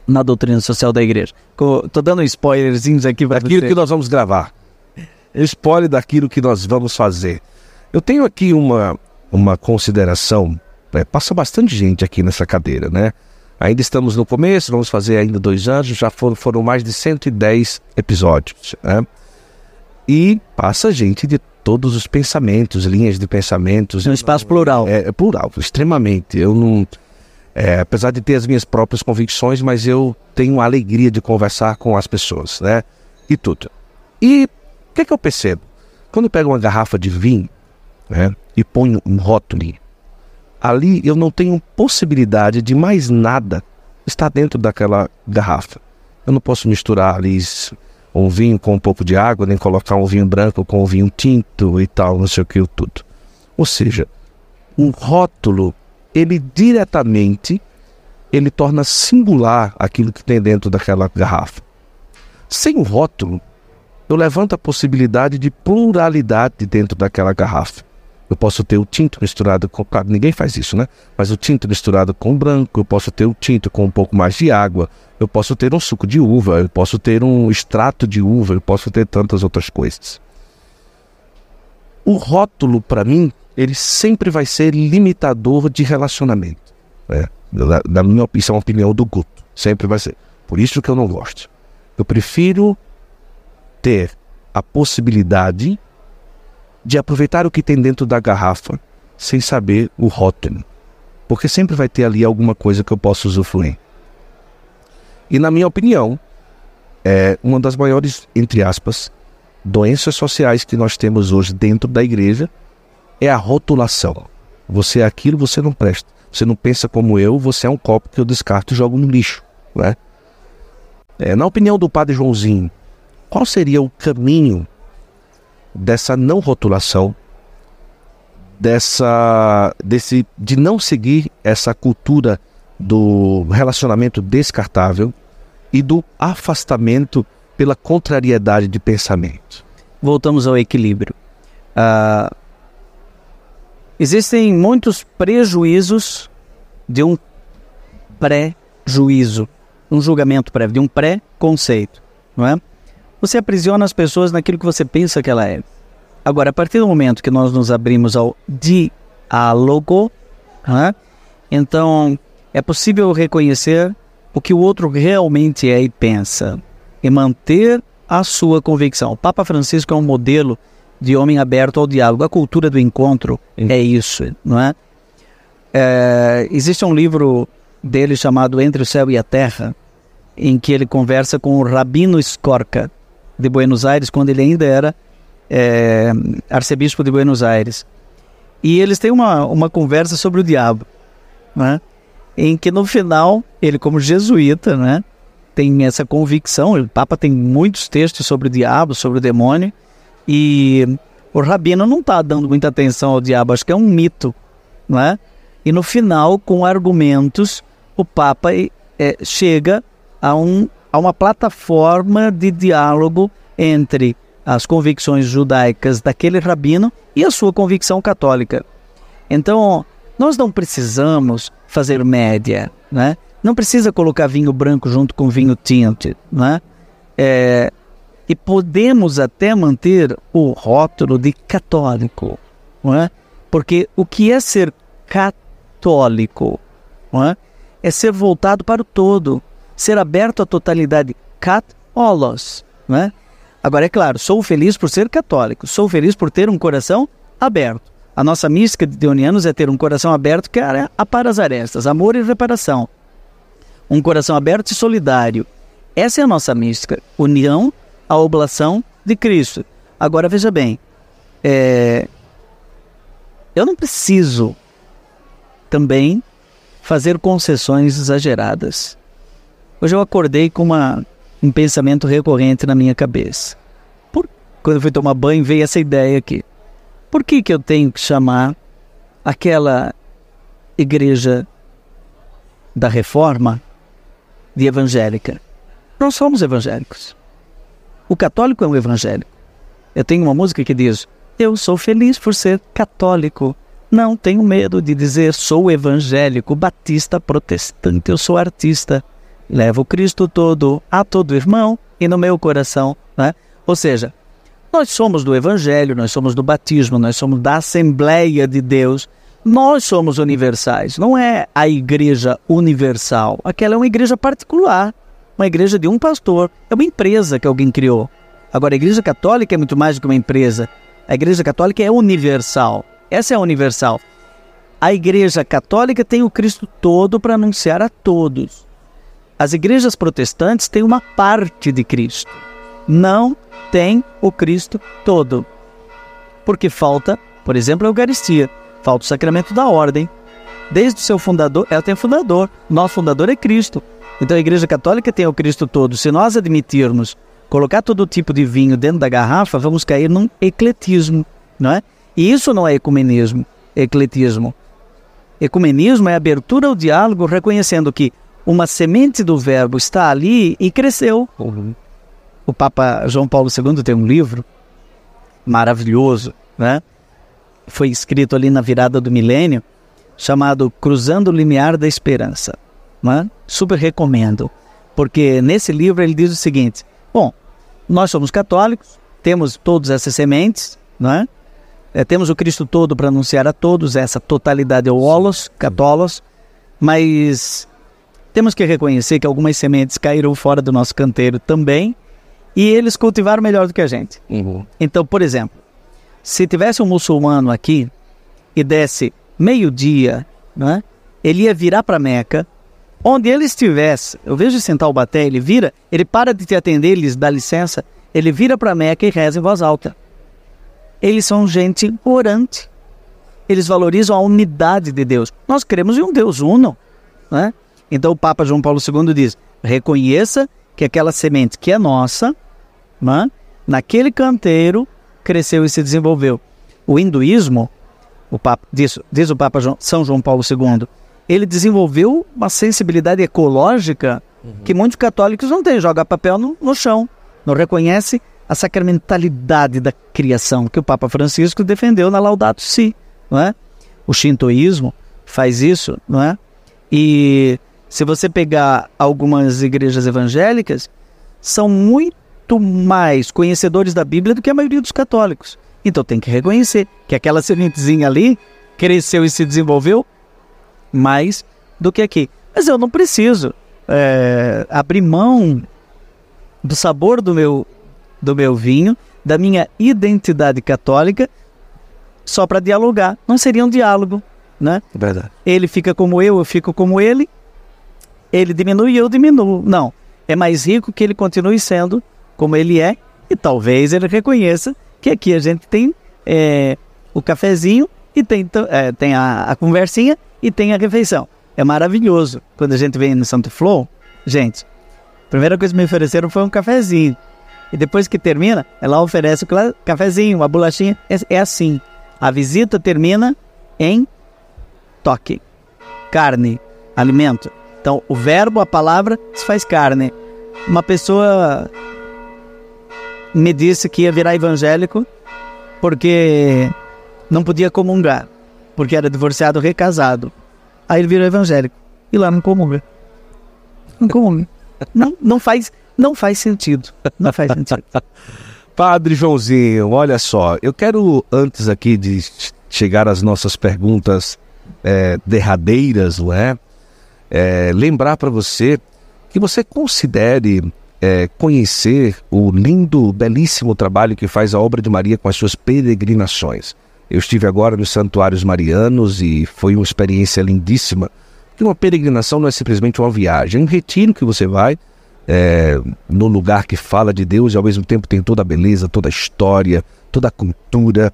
na doutrina social da igreja. Estou dando spoilerzinhos aqui para Daquilo você. que nós vamos gravar. Spoiler daquilo que nós vamos fazer. Eu tenho aqui uma, uma consideração. né? Passa bastante gente aqui nessa cadeira, né? Ainda estamos no começo, vamos fazer ainda dois anos, já foram, foram mais de 110 episódios. Né? E passa gente de todos os pensamentos, linhas de pensamentos. É um espaço plural. É, é plural, extremamente. Eu não. é, apesar de ter as minhas próprias convicções, mas eu tenho a alegria de conversar com as pessoas, né? E tudo. E que, é que eu percebo? Quando eu pego uma garrafa de vinho né, e ponho um rótulo, ali eu não tenho possibilidade de mais nada estar dentro daquela garrafa. Eu não posso misturar ali um vinho com um pouco de água, nem colocar um vinho branco com um vinho tinto e tal, não sei o que, o tudo. Ou seja, um rótulo, ele diretamente, ele torna singular aquilo que tem dentro daquela garrafa. Sem o rótulo, eu levanto a possibilidade de pluralidade dentro daquela garrafa. Eu posso ter o tinto misturado com. Claro, ninguém faz isso, né? Mas o tinto misturado com branco, eu posso ter o tinto com um pouco mais de água, eu posso ter um suco de uva, eu posso ter um extrato de uva, eu posso ter tantas outras coisas. O rótulo, para mim, ele sempre vai ser limitador de relacionamento. né? Da, minha opinião, é uma opinião do Guto. Sempre vai ser. Por isso que eu não gosto. Eu prefiro ter a possibilidade de aproveitar o que tem dentro da garrafa sem saber o rótulo. Porque sempre vai ter ali alguma coisa que eu possa usufruir. E na minha opinião, é uma das maiores, entre aspas, doenças sociais que nós temos hoje dentro da igreja é a rotulação. Você é aquilo, você não presta. Você não pensa como eu, você é um copo que eu descarto e jogo no lixo. Né? É, na opinião do padre Joãozinho, qual seria o caminho dessa não rotulação, dessa, desse, de não seguir essa cultura do relacionamento descartável e do afastamento pela contrariedade de pensamento? Voltamos ao equilíbrio. Ah, existem muitos prejuízos de um pré-juízo, um julgamento prévio, de um pré-conceito, não é? Você aprisiona as pessoas naquilo que você pensa que ela é. Agora, a partir do momento que nós nos abrimos ao diálogo, né, então é possível reconhecer o que o outro realmente é e pensa e manter a sua convicção. O Papa Francisco é um modelo de homem aberto ao diálogo. A cultura do encontro é isso, não é? é? Existe um livro dele chamado Entre o Céu e a Terra, em que ele conversa com o Rabino Skorka, de Buenos Aires, quando ele ainda era é, arcebispo de Buenos Aires. E eles têm uma, uma conversa sobre o diabo, né? em que no final, ele como jesuíta, né, tem essa convicção, o Papa tem muitos textos sobre o diabo, sobre o demônio, e o Rabino não está dando muita atenção ao diabo, acho que é um mito, não é? E no final, com argumentos, o Papa é, chega a, um, a uma plataforma de diálogo entre as convicções judaicas daquele rabino e a sua convicção católica. Então, nós não precisamos fazer média, né? Não precisa colocar vinho branco junto com vinho tinto, né? É, e podemos até manter o rótulo de católico, não é? Porque o que é ser católico, não é? É ser voltado para o todo, ser aberto à totalidade, católos, não é? Agora é claro, sou feliz por ser católico, sou feliz por ter um coração aberto. A nossa mística de Deonianos é ter um coração aberto que é a para as arestas, amor e reparação. Um coração aberto e solidário. Essa é a nossa mística. União, a oblação de Cristo. Agora veja bem, é... eu não preciso também fazer concessões exageradas. Hoje eu acordei com uma, um pensamento recorrente na minha cabeça. Por, quando eu fui tomar banho, veio essa ideia aqui. Por que, que eu tenho que chamar aquela igreja da reforma de evangélica? Nós somos evangélicos. O católico é um evangélico. Eu tenho uma música que diz: Eu sou feliz por ser católico. Não tenho medo de dizer sou evangélico, batista, protestante, eu sou artista. Levo Cristo todo a todo irmão e no meu coração. Né? Ou seja, nós somos do Evangelho, nós somos do batismo, nós somos da Assembleia de Deus. Nós somos universais, não é a igreja universal. Aquela é uma igreja particular, uma igreja de um pastor, é uma empresa que alguém criou. Agora, a igreja católica é muito mais do que uma empresa. A igreja católica é universal. Essa é a universal. A igreja católica tem o Cristo todo para anunciar a todos. As igrejas protestantes têm uma parte de Cristo. Não tem o Cristo todo. Porque falta, por exemplo, a Eucaristia, falta o sacramento da ordem. Desde o seu fundador, ela tem fundador. Nosso fundador é Cristo. Então a Igreja Católica tem o Cristo todo. Se nós admitirmos colocar todo tipo de vinho dentro da garrafa, vamos cair num ecletismo, não é? E isso não é ecumenismo, ecletismo. Ecumenismo é abertura ao diálogo, reconhecendo que uma semente do verbo está ali e cresceu. Uhum. O Papa João Paulo II tem um livro maravilhoso, né? Foi escrito ali na virada do milênio, chamado Cruzando o Limiar da Esperança. Né? Super recomendo, porque nesse livro ele diz o seguinte: bom, nós somos católicos, temos todas essas sementes, né? É, temos o Cristo todo para anunciar a todos essa totalidade ou holos, católos, mas temos que reconhecer que algumas sementes caíram fora do nosso canteiro também e eles cultivaram melhor do que a gente. Uhum. Então, por exemplo, se tivesse um muçulmano aqui e desse meio-dia, né, ele ia virar para Meca, onde ele estivesse, eu vejo sentar o baté, ele vira, ele para de te atender, ele dá licença, ele vira para Meca e reza em voz alta. Eles são gente orante. Eles valorizam a unidade de Deus. Nós cremos em um Deus uno. Né? Então o Papa João Paulo II diz: reconheça que aquela semente que é nossa, né? naquele canteiro cresceu e se desenvolveu. O hinduísmo, o Papa, diz, diz o Papa João, São João Paulo II, ele desenvolveu uma sensibilidade ecológica uhum. que muitos católicos não têm. Joga papel no, no chão, não reconhece a sacramentalidade da criação que o Papa Francisco defendeu na Laudato Si, não é? O shintoísmo faz isso, não é? E se você pegar algumas igrejas evangélicas, são muito mais conhecedores da Bíblia do que a maioria dos católicos. Então tem que reconhecer que aquela sementezinha ali cresceu e se desenvolveu mais do que aqui. Mas eu não preciso é, abrir mão do sabor do meu, do meu vinho, da minha identidade católica, só para dialogar. Não seria um diálogo, né? Verdade. Ele fica como eu, eu fico como ele. Ele diminui e eu diminuo. Não. É mais rico que ele continue sendo como ele é e talvez ele reconheça que aqui a gente tem é, o cafezinho e tem, é, tem a, a, conversinha e tem a refeição. É maravilhoso. Quando a gente vem no Santo Flow, gente, a primeira coisa que me ofereceram foi um cafezinho. E depois que termina, ela oferece o cafezinho, uma bolachinha. É, é assim. A visita termina em toque. Carne, alimento. Então, o verbo, a palavra, se faz carne. Uma pessoa me disse que ia virar evangélico porque não podia comungar, porque era divorciado, recasado. Aí ele virou evangélico e lá não comunga. Não comunga. Não, não faz, não faz sentido. Não faz sentido. Padre Joãozinho, olha só, eu quero antes aqui de chegar às nossas perguntas é, derradeiras, não é? É lembrar para você que você considere é, conhecer o lindo, belíssimo trabalho que faz a obra de Maria com as suas peregrinações. Eu estive agora nos santuários marianos e foi uma experiência lindíssima. Porque uma peregrinação não é simplesmente uma viagem, é um retiro que você vai é, no lugar que fala de Deus e ao mesmo tempo tem toda a beleza, toda a história, toda a cultura,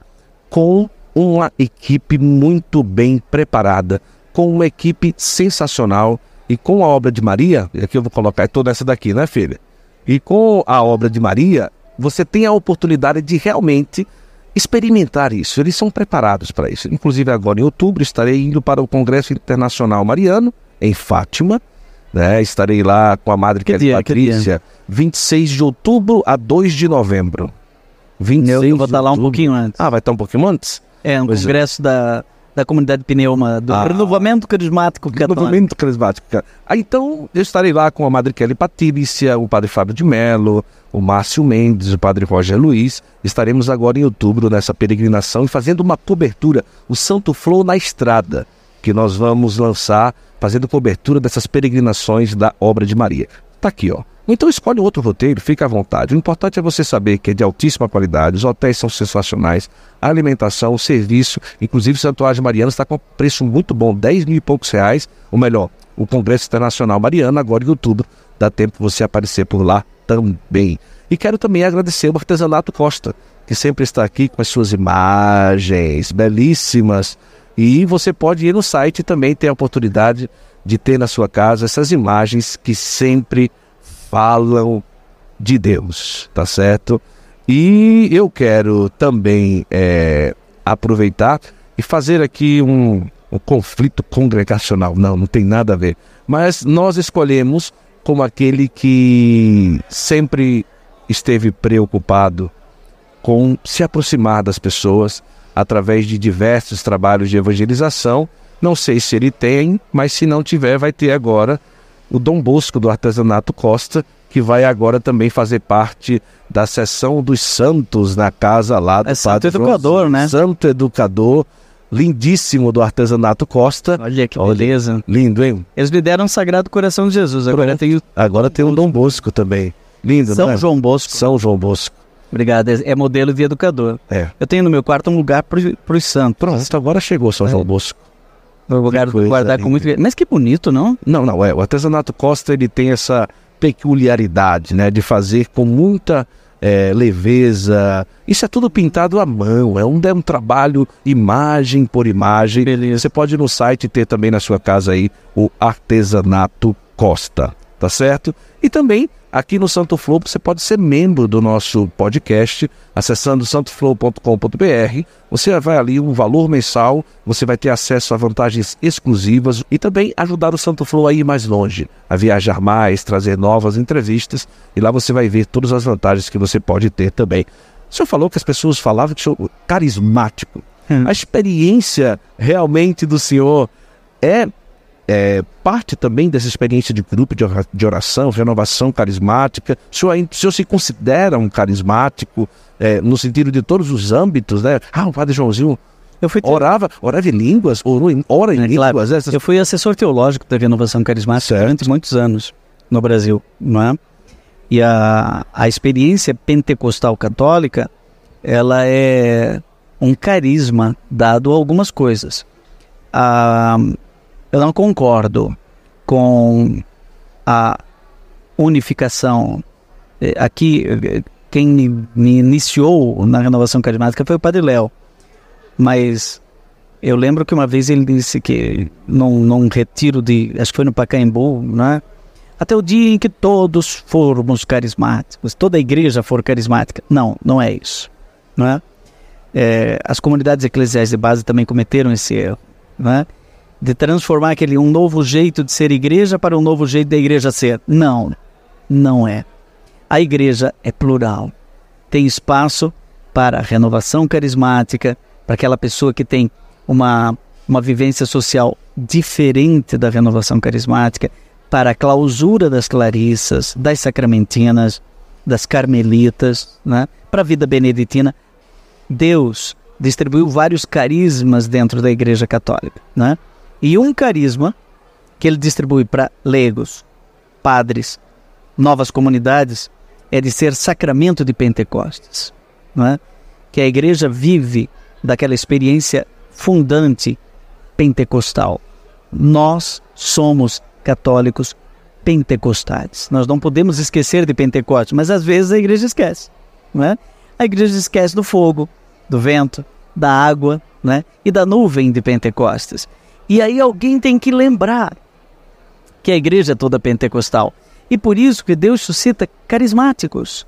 com uma equipe muito bem preparada, com uma equipe sensacional e com a obra de Maria, e aqui eu vou colocar toda essa daqui, né, filha? E com a obra de Maria, você tem a oportunidade de realmente experimentar isso. Eles são preparados para isso. Inclusive, agora em outubro, estarei indo para o Congresso Internacional Mariano, em Fátima. Né? Estarei lá com a Madre que dia, Patrícia, 26 de outubro a 2 de novembro. 26 eu vou estar lá um pouquinho antes. Ah, vai estar um pouquinho antes? É, no pois é. congresso é. da da comunidade pneuma, do ah, renovamento carismático católico. Renovamento carismático. Ah, então, eu estarei lá com a Madre Kelly Patrícia, o Padre Fábio de Mello, o Márcio Mendes, o Padre Roger Luiz. Estaremos agora em outubro nessa peregrinação e fazendo uma cobertura, o Santo Flow na Estrada, que nós vamos lançar, fazendo cobertura dessas peregrinações da obra de Maria. Está aqui, ó. Então escolhe outro roteiro, fica à vontade. O importante é você saber que é de altíssima qualidade, os hotéis são sensacionais, a alimentação, o serviço, inclusive o Santuário Mariano está com preço muito bom, 10 mil e poucos reais, ou melhor, o Congresso Internacional Mariano, agora em outubro, dá tempo de você aparecer por lá também. E quero também agradecer o Artesanato Costa, que sempre está aqui com as suas imagens belíssimas. E você pode ir no site e também ter a oportunidade de ter na sua casa essas imagens que sempre falam de Deus, tá certo? E eu quero também é, aproveitar e fazer aqui um, um conflito congregacional. Não, não tem nada a ver. Mas nós escolhemos como aquele que sempre esteve preocupado com se aproximar das pessoas através de diversos trabalhos de evangelização. Não sei se ele tem, mas se não tiver, vai ter agora o Dom Bosco do Artesanato Costa, que vai agora também fazer parte da sessão dos santos na casa lá do é Santo Educador, né? Santo Educador, lindíssimo do Artesanato Costa. Olha que beleza. lindo, hein? Eles me deram o Sagrado Coração de Jesus, agora tem o... Agora tem o Dom Bosco também. Lindo, São né? João Bosco. São João Bosco. Obrigado, é, é modelo de educador. É. Eu tenho no meu quarto um lugar para os santos. Pronto, agora chegou São é. João Bosco. Guardar com muito. Mas que bonito, não? Não, não, é. O artesanato Costa ele tem essa peculiaridade, né? De fazer com muita é, leveza. Isso é tudo pintado à mão, é um, é um trabalho imagem por imagem. Beleza. Você pode ir no site ter também na sua casa aí o artesanato Costa, tá certo? E também Aqui no Santo Flow você pode ser membro do nosso podcast, acessando santoflow.com.br. Você vai ali um valor mensal, você vai ter acesso a vantagens exclusivas e também ajudar o Santo Flow a ir mais longe, a viajar mais, trazer novas entrevistas e lá você vai ver todas as vantagens que você pode ter também. O senhor falou que as pessoas falavam que o senhor carismático. Hum. A experiência realmente do senhor é é, parte também dessa experiência de grupo de ora- de oração, renovação carismática? O senhor, o senhor se considera um carismático é, no sentido de todos os âmbitos, né? Ah, o padre Joãozinho Eu fui, orava, orava em línguas, orou em, ora em É, claro. línguas. Essas... eu fui assessor teológico da Renovação Carismática Certo. durante muitos anos no Brasil, não é? E a, a experiência pentecostal católica, ela é um carisma dado a algumas coisas. Ah, eu não concordo com a unificação. Eh, Aqui, quem me- iniciou na renovação carismática foi o Padre Léo. Mas eu lembro que uma vez ele disse que num, num retiro de, acho que foi no Pacaembu, né? Até o dia em que todos formos carismáticos, toda a igreja for carismática. Não, não é isso, não é? É, as comunidades eclesiais de base também cometeram esse erro, né? De transformar aquele um novo jeito de ser igreja para um novo jeito da igreja ser. Não, não é. A igreja é plural. Tem espaço para a renovação carismática, para aquela pessoa que tem uma, uma vivência social diferente da renovação carismática, para a clausura das clarissas, das sacramentinas, das carmelitas, né? para a vida beneditina. Deus distribuiu vários carismas dentro da Igreja Católica. Né? E um carisma que ele distribui para leigos, padres, novas comunidades, é de ser sacramento de Pentecostes. Não é? Que a igreja vive daquela experiência fundante pentecostal. Nós somos católicos pentecostais. Nós não podemos esquecer de Pentecostes, mas às vezes a igreja esquece. Não é? A igreja esquece do fogo, do vento, da água né? e da nuvem de Pentecostes. E aí alguém tem que lembrar que a igreja é toda pentecostal. E por isso que Deus suscita carismáticos.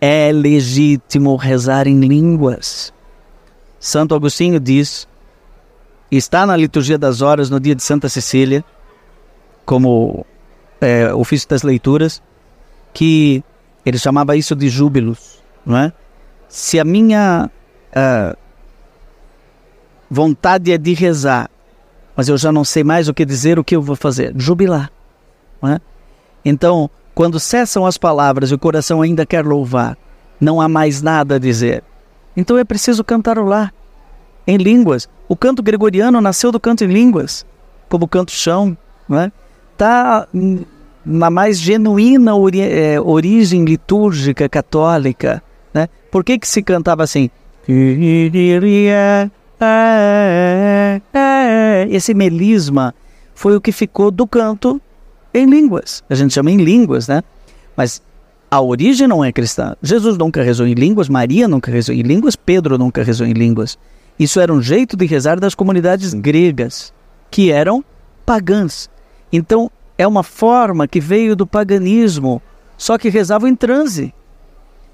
É legítimo rezar em línguas. Santo Agostinho diz, está na liturgia das horas no dia de Santa Cecília, como é, ofício das leituras, que ele chamava isso de júbilos, não é? Se a minha ah, vontade é de rezar, mas eu já não sei mais o que dizer, o que eu vou fazer? Jubilar, é? Então, quando cessam as palavras e o coração ainda quer louvar, não há mais nada a dizer. Então é preciso cantarolar em línguas. O canto gregoriano nasceu do canto em línguas, como o canto chão, né? Tá hum, na mais genuína ori eh, origem litúrgica católica, né? Por que que se cantava assim? Esse melisma foi o que ficou do canto em línguas. A gente chama em línguas, né? Mas a origem não é cristã. Jesus nunca rezou em línguas, Maria nunca rezou em línguas, Pedro nunca rezou em línguas. Isso era um jeito de rezar das comunidades gregas, que eram pagãs. Então, é uma forma que veio do paganismo, só que rezavam em transe.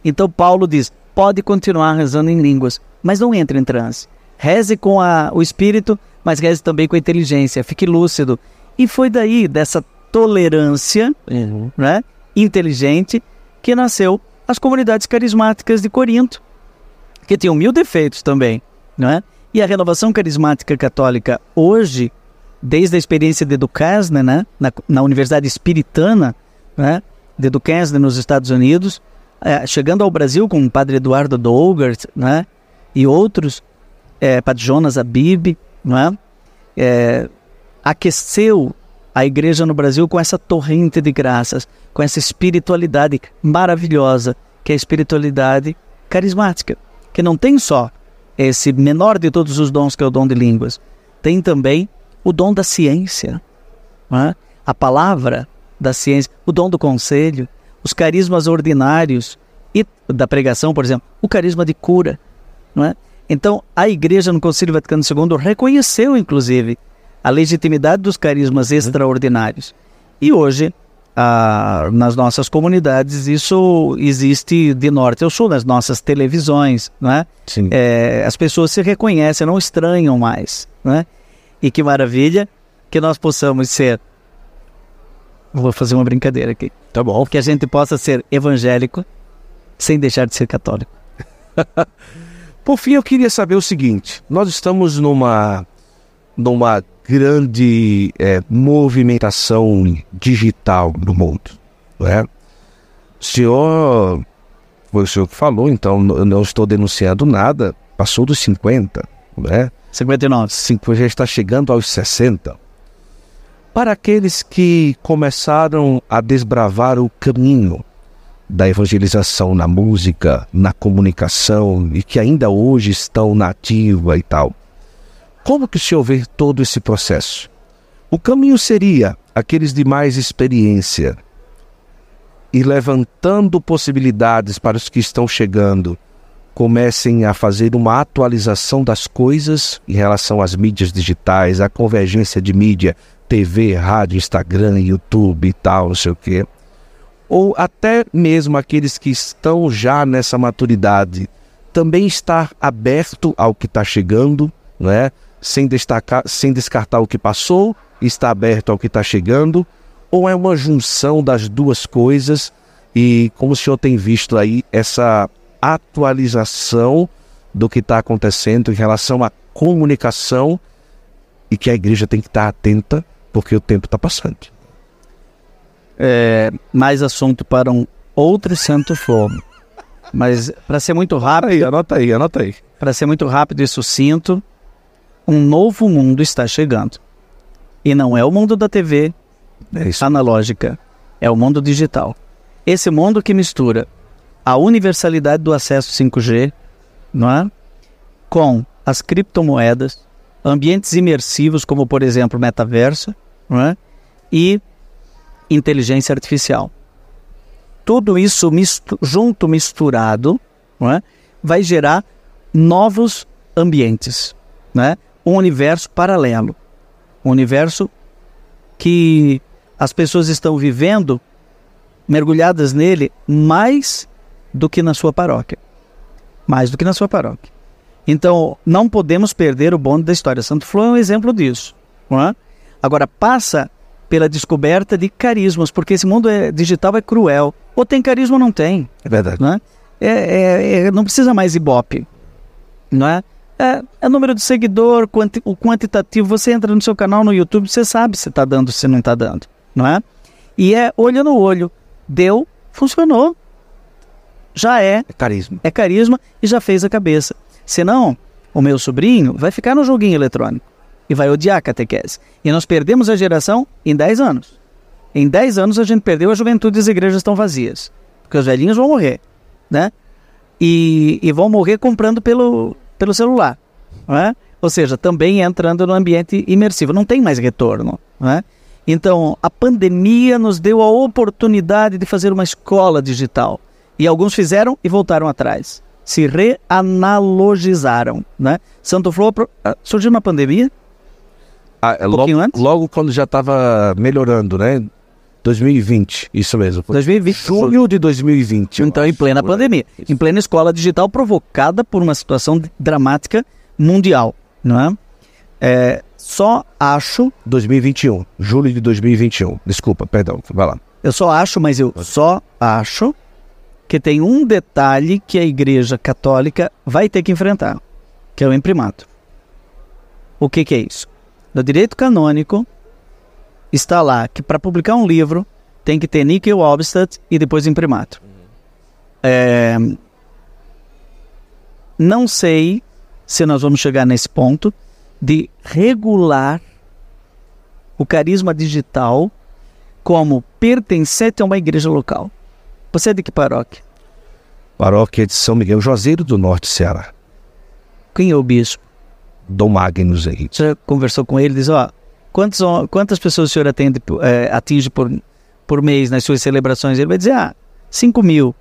Então, Paulo diz: pode continuar rezando em línguas, mas não entre em transe. Reze com a, o espírito, mas reze também com a inteligência, fique lúcido. E foi daí, dessa tolerância né, inteligente, que nasceu as comunidades carismáticas de Corinto, que tinham mil defeitos também. Não é? E a renovação carismática católica hoje, desde a experiência de Duquesne, né, na, na Universidade Espiritana né, de Duquesne nos Estados Unidos, é, chegando ao Brasil com o padre Eduardo Dougart né, e outros, é, padre Jonas Abib, não é? É, aqueceu a igreja no Brasil com essa torrente de graças, com essa espiritualidade maravilhosa, que é a espiritualidade carismática, que não tem só esse menor de todos os dons, que é o dom de línguas, tem também o dom da ciência, é? a palavra da ciência, o dom do conselho, os carismas ordinários e da pregação, por exemplo, o carisma de cura. Não é? Então, a Igreja no Concílio Vaticano II reconheceu, inclusive, a legitimidade dos carismas extraordinários. E hoje, ah, nas nossas comunidades, isso existe de norte ao sul, nas nossas televisões, não é? Sim. É, as pessoas se reconhecem, não estranham mais, né? E que maravilha que nós possamos ser. Vou fazer uma brincadeira aqui. Tá bom. Que a gente possa ser evangélico sem deixar de ser católico. Por fim, eu queria saber o seguinte: nós estamos numa numa grande é, movimentação digital no mundo. Né? O senhor, foi o senhor que falou, então eu não estou denunciando nada, passou dos 50, né? 59. Cinco, já está chegando aos 60. Para aqueles que começaram a desbravar o caminho da evangelização na música, na comunicação e que ainda hoje estão na ativa e tal, como que o senhor vê todo esse processo? O caminho seria aqueles de mais experiência e levantando possibilidades para os que estão chegando, comecem a fazer uma atualização das coisas em relação às mídias digitais, a convergência de mídia, TV, rádio, Instagram, YouTube e tal, não sei o quê. Ou até mesmo aqueles que estão já nessa maturidade, também estar aberto ao que está chegando, né? sem, destacar, sem descartar o que passou, está aberto ao que está chegando, ou é uma junção das duas coisas e como o senhor tem visto aí essa atualização do que está acontecendo em relação à comunicação e que a igreja tem que estar atenta porque o tempo está passando. É, mais assunto para um outro santo fogo. Mas para ser muito rápido, Aí, anota aí, anota aí. para ser muito rápido e sucinto, um novo mundo está chegando. E não é o mundo da TV É analógica, é o mundo digital. Esse mundo que mistura a universalidade do acesso 5G, não é? Com as criptomoedas, ambientes imersivos como por exemplo o metaverso, não é? E inteligência artificial. Tudo isso junto misturado, é? Vai gerar novos ambientes, né? Um universo paralelo, um universo que as pessoas estão vivendo mergulhadas nele mais do que na sua paróquia. Mais do que na sua paróquia. Então, não podemos perder o bonde da história. Santo Flor é um exemplo disso. É? Agora, passa pela descoberta de carismas, porque esse mundo é, digital é cruel. Ou tem carisma ou não tem. É verdade. Não, é? É, é- é- não precisa mais ibope. Não é? É, é número de seguidor, quanti- o quantitativo. Você entra no seu canal no YouTube, você sabe se está dando, se não está dando. Não é? E é olho no olho. Deu, funcionou. Já é, É carisma. é carisma e já fez a cabeça. Senão, o meu sobrinho vai ficar no joguinho eletrônico e vai odiar a catequese. E nós perdemos a geração em 10 anos. Em 10 anos a gente perdeu a juventude e as igrejas estão vazias. Porque os velhinhos vão morrer, né? E, e vão morrer comprando pelo, pelo celular, não é? Ou seja, também entrando no ambiente imersivo. Não tem mais retorno, não é? Então, a pandemia nos deu a oportunidade de fazer uma escola digital. E alguns fizeram e voltaram atrás. Se reanalogizaram, né? Santo Flor ah, surgiu na pandemia, Ah, é Um logo, pouquinho antes? logo quando já estava melhorando, né? 2020, isso mesmo. Foi 2020. Junho de 2020. eu Então, em plena pandemia, em plena escola digital provocada por uma situação dramática mundial, não é? É, só acho, 2021, julho de 2021. Desculpa, perdão, vai lá. eu só acho, mas eu só acho que tem um detalhe que a Igreja Católica vai ter que enfrentar, que é o imprimato. O que, que é isso? No direito canônico está lá que para publicar um livro tem que ter níquel obstat e depois imprimato. É, não sei se nós vamos chegar nesse ponto de regular o carisma digital como pertencente a uma igreja local. Você é de que paróquia? Paróquia de São Miguel, Juazeiro do Norte, Ceará. Quem é o bispo? Dom Magnus aí. Você conversou com ele? Diz, ó, quantos, quantas pessoas o senhor atende, eh, atinge por, por mês nas suas celebrações? Ele vai dizer, ah, 5 mil.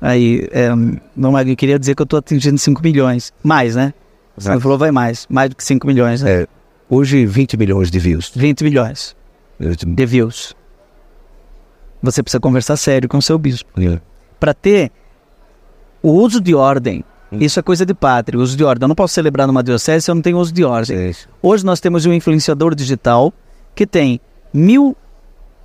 Aí, é, não, eu queria dizer que eu estou atingindo 5 milhões. Mais, né? Você Exato. falou, vai mais. Mais do que 5 milhões, né? É, hoje 20 milhões de views. 20 milhões de views. Você precisa conversar sério com o seu bispo. Para ter o uso de ordem, isso é coisa de pátria, uso de ordem. Eu não posso celebrar numa diocese se eu não tenho uso de ordem. É, Hoje nós temos um influenciador digital que tem mil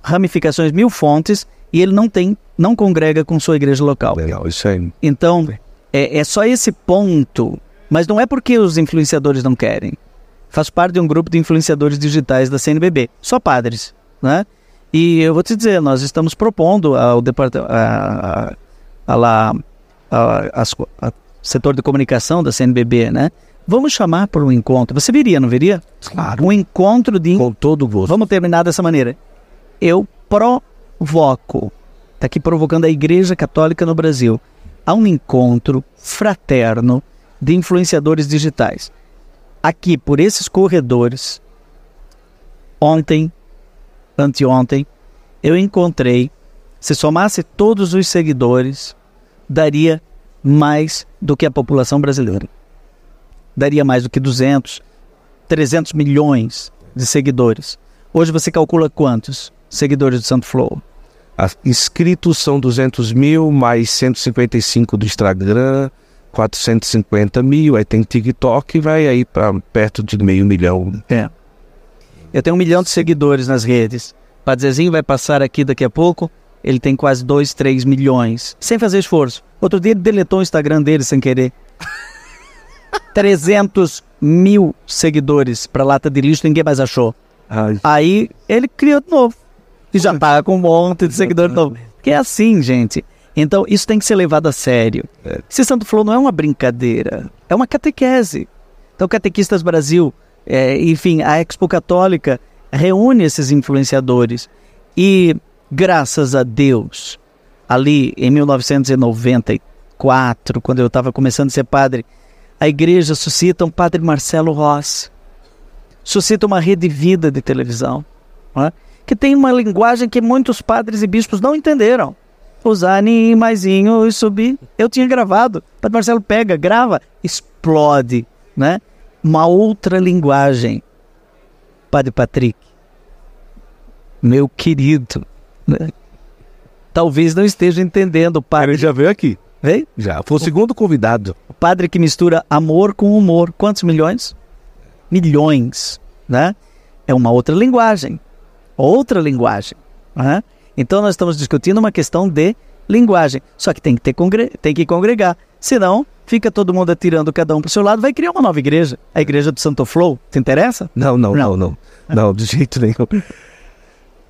ramificações, mil fontes, e ele não tem, não congrega com sua igreja local. legal, isso aí. Então, é, é só esse ponto. Mas não é porque os influenciadores não querem. faço parte de um grupo de influenciadores digitais da CNBB, só padres, né? E eu vou te dizer, nós estamos propondo ao departamento, a, a, a, lá, a, a, setor de comunicação da CNBB, né? Vamos chamar por um encontro. Você viria, não viria? Claro. Um encontro de. Com todo gosto. Vamos terminar dessa maneira. Eu provoco, está aqui provocando a Igreja Católica no Brasil, a um encontro fraterno de influenciadores digitais. Aqui, por esses corredores, ontem, anteontem, eu encontrei, se somasse todos os seguidores, daria mais do que a população brasileira. Daria mais do que 200, 300 milhões de seguidores. Hoje você calcula quantos seguidores do Santo Flow? Inscritos são 200 mil, mais 155 do Instagram, 450 mil, aí tem TikTok, vai aí para perto de meio milhão. É. Eu tenho um milhão de seguidores nas redes. Padzezinho vai passar aqui daqui a pouco. Ele tem quase 2, 3 milhões. Sem fazer esforço. Outro dia ele deletou o Instagram dele sem querer. 300 mil seguidores para lata de lixo, ninguém mais achou. Ai. Aí ele criou de novo. E já tá com um monte de seguidores novo. Que é assim, gente. Então isso tem que ser levado a sério. É. Esse Santo Flow não é uma brincadeira, é uma catequese. Então, Catequistas Brasil, é, enfim, a Expo Católica reúne esses influenciadores. E graças a Deus, ali em 1994, quando eu estava começando a ser padre, a igreja suscita um padre Marcelo Rossi, suscita uma rede vida de televisão, é? que tem uma linguagem que muitos padres e bispos não entenderam. Usar em maisinho e subir. Eu tinha gravado. O padre Marcelo pega, grava, explode, né? Uma outra linguagem. Padre Patrick, meu querido, né? Talvez não esteja entendendo o padre. Ele já veio aqui. Veio? Já. Foi o segundo convidado. O padre que mistura amor com humor. Quantos milhões? Milhões, né? É uma outra linguagem. Outra linguagem. né? Então nós estamos discutindo uma questão de linguagem. Só que tem que, ter congre... tem que congregar. Senão, fica todo mundo atirando cada um para o seu lado, vai criar uma nova igreja. A igreja do Santo Flow. Te interessa? Não, não, Não. não, não. Não, de jeito nenhum.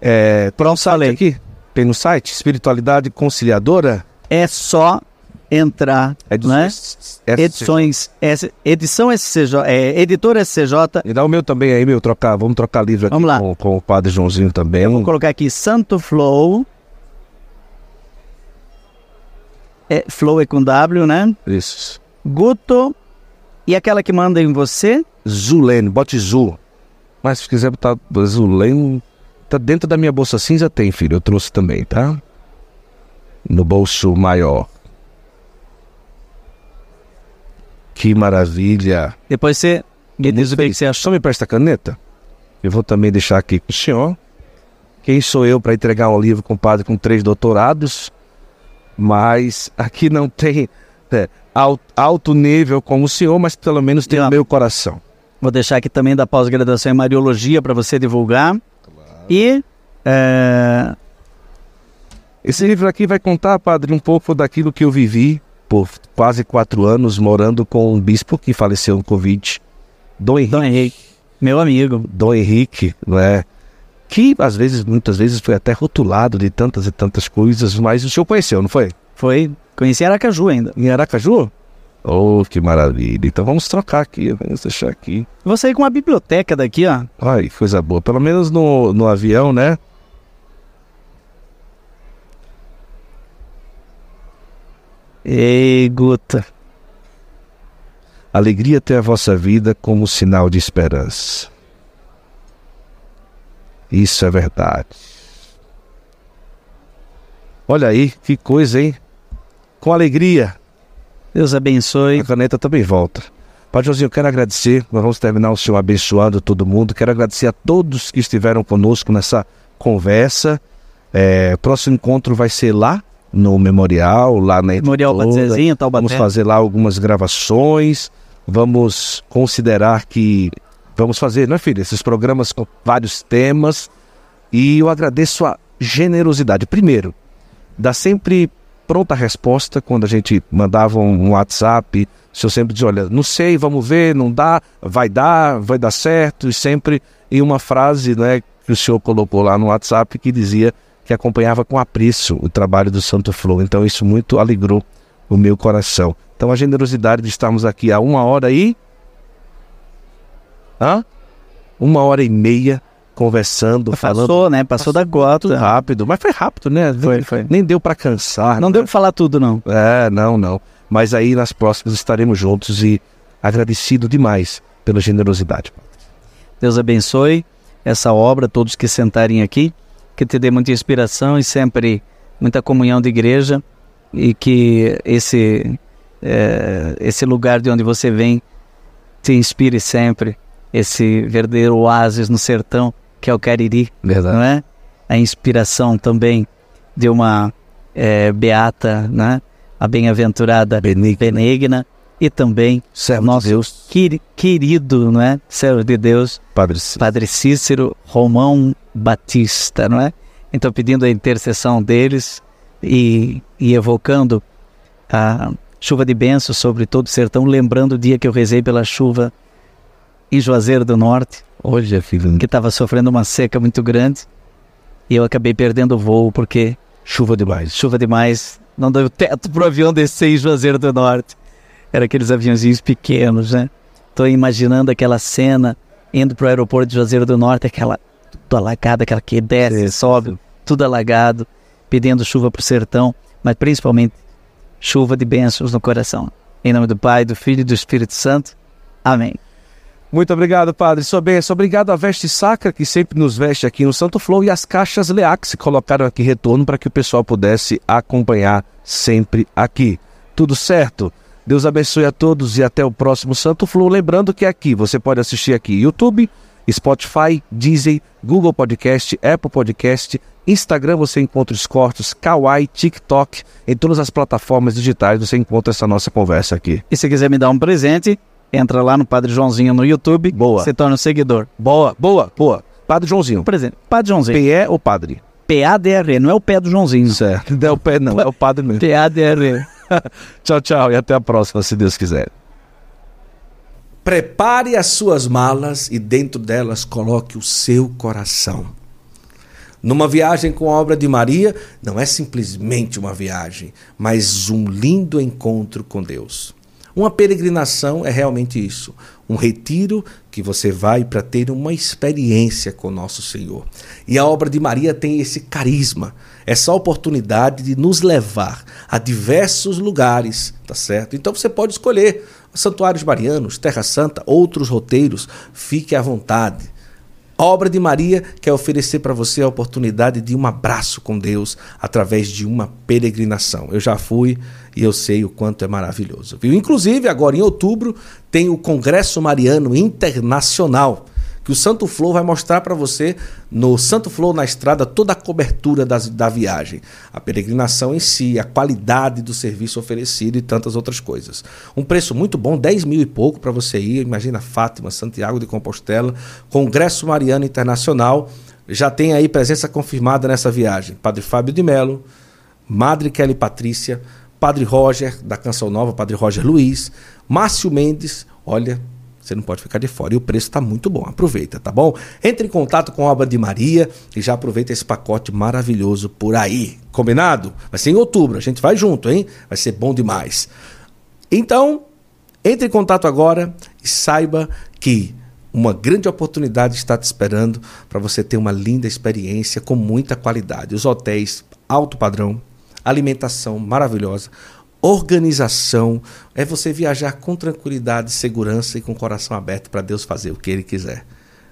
É, Pronto, falei. aqui, tem no site, Espiritualidade Conciliadora. É só entrar, né? S- Edições, S, edição SCJ, é, editor SCJ. E dá o meu também aí, meu, trocar, vamos trocar livro aqui Vamos lá. Com, com o Padre Joãozinho também. Vou colocar aqui Santo Flow. É, flow é com W, né? Isso. Guto. E aquela que manda em você? Zulene, bote Zu. Mas se quiser botar Zulene, tá dentro da minha bolsa cinza, tem, filho. Eu trouxe também, tá? No bolso maior. Que maravilha. Depois você me diz o que você achou. Só me presta a caneta. Eu vou também deixar aqui com o senhor. Quem sou eu para entregar um livro com um padre com três doutorados? Mas aqui não tem é, al- alto nível como o senhor, mas pelo menos tem o meu coração. Vou deixar aqui também da pós-graduação em Mariologia para você divulgar. E é, Esse livro aqui vai contar, padre, um pouco daquilo que eu vivi por quase quatro anos morando com um bispo que faleceu no Covid, Dom Henrique. Dom Henrique, meu amigo. Dom Henrique, né? Que às vezes, muitas vezes, foi até rotulado de tantas e tantas coisas, mas o senhor conheceu, não foi? Foi, conheci Aracaju ainda. Em Aracaju? Oh, que maravilha. Então vamos trocar aqui, vamos deixar aqui. Sair com uma biblioteca daqui, ó. Ai, coisa boa. Pelo menos no, no avião, né? Ei, Guta. Alegria ter a vossa vida como sinal de esperança. Isso é verdade. Olha aí, que coisa, hein? Com alegria. Deus abençoe. A caneta também volta. Padre Joãozinho, eu quero agradecer. Nós vamos terminar o senhor abençoando todo mundo. Quero agradecer a todos que estiveram conosco nessa conversa. É, próximo encontro vai ser lá no memorial, lá na Memorial. Badzezinho, Taubaté. Vamos fazer lá algumas gravações. Vamos considerar que vamos fazer, não é, filho? Esses programas com vários temas. E eu agradeço a generosidade. Primeiro, dá sempre pronta resposta quando a gente mandava um WhatsApp o senhor sempre diz, olha, não sei, vamos ver, não dá, vai dar, vai dar certo, e sempre em uma frase né, que o senhor colocou lá no WhatsApp que dizia que acompanhava com apreço o trabalho do Santo Flow. Então isso muito alegrou o meu coração. Então a generosidade de estarmos aqui há uma hora e. Hã? Uma hora e meia conversando, falando. Passou, né? Passou, da Tudo gota. rápido, mas foi rápido, né? Foi, foi. Nem deu para cansar. Não né? deu pra falar tudo, não. É, não, não. Mas aí nas próximas estaremos juntos e agradecido demais pela generosidade. Deus abençoe essa obra, todos que sentarem aqui, que te dê muita inspiração e sempre muita comunhão de igreja e que esse eh, esse lugar de onde você vem te inspire sempre esse verdadeiro oásis no sertão que é o Cariri, Verdade. não é? A inspiração também de uma eh, beata, né? A bem-aventurada Benigno. Benigna e também Servo nosso de Deus, queri- querido, não é? Servo de Deus, Padre Cícero. Padre Cícero Romão Batista, não é? Então, pedindo a intercessão deles e, e evocando a chuva de bênçãos sobre todo o sertão, lembrando o dia que eu rezei pela chuva em Juazeiro do Norte, Olha, filho, que estava sofrendo uma seca muito grande, e eu acabei perdendo o voo porque chuva demais. chuva demais, não deu teto para o avião descer em Juazeiro do Norte. Era aqueles aviãozinhos pequenos, né? Tô imaginando aquela cena indo pro aeroporto de Juazeiro do Norte, aquela tudo alagado, aquela que desce, sobe, tudo alagado, pedindo chuva pro sertão, mas principalmente chuva de bênçãos no coração. Em nome do Pai, do Filho e do Espírito Santo. Amém. Muito obrigado, Padre. Sua bênção. Obrigado à Veste Sacra, que sempre nos veste aqui no Santo Flow, e as caixas Leax, que colocaram aqui retorno para que o pessoal pudesse acompanhar sempre aqui. Tudo certo? Deus abençoe a todos e até o próximo Santo Flow. Lembrando que aqui você pode assistir aqui YouTube, Spotify, Deezer, Google Podcast, Apple Podcast, Instagram você encontra os cortes, Kawaii, TikTok, em todas as plataformas digitais você encontra essa nossa conversa aqui. E se quiser me dar um presente, entra lá no Padre Joãozinho no YouTube, Boa. se torna um seguidor. Boa, boa, boa. Padre Joãozinho. Um presente. Padre Joãozinho. PE ou padre? P-A-D-R, não é o pé do Joãozinho. Certo. Não é o pé, não, é o padre mesmo. P-A-D-R. Tchau, tchau e até a próxima, se Deus quiser. Prepare as suas malas e dentro delas coloque o seu coração. Numa viagem com a obra de Maria, não é simplesmente uma viagem, mas um lindo encontro com Deus. Uma peregrinação é realmente isso, um retiro que você vai para ter uma experiência com nosso Senhor. E a obra de Maria tem esse carisma, essa oportunidade de nos levar a diversos lugares, tá certo? Então você pode escolher santuários marianos, Terra Santa, outros roteiros, fique à vontade. A obra de Maria quer oferecer para você a oportunidade de um abraço com Deus através de uma peregrinação. Eu já fui e eu sei o quanto é maravilhoso. Viu? Inclusive, agora em outubro, tem o Congresso Mariano Internacional, que o Santo Flow vai mostrar para você no Santo Flow na estrada toda a cobertura das, da viagem, a peregrinação em si, a qualidade do serviço oferecido e tantas outras coisas. Um preço muito bom, 10 mil e pouco para você ir. Imagina Fátima, Santiago de Compostela, Congresso Mariano Internacional. Já tem aí presença confirmada nessa viagem. Padre Fábio de Melo, Madre Kelly Patrícia, Padre Roger, da Canção Nova, Padre Roger Luiz, Márcio Mendes, olha, você não pode ficar de fora. E o preço está muito bom. Aproveita, tá bom? Entre em contato com a obra de Maria e já aproveita esse pacote maravilhoso por aí. Combinado? Vai ser em outubro. A gente vai junto, hein? Vai ser bom demais. Então, entre em contato agora e saiba que uma grande oportunidade está te esperando para você ter uma linda experiência com muita qualidade. Os hotéis alto padrão, alimentação maravilhosa, organização, é você viajar com tranquilidade, segurança e com o coração aberto para Deus fazer o que ele quiser.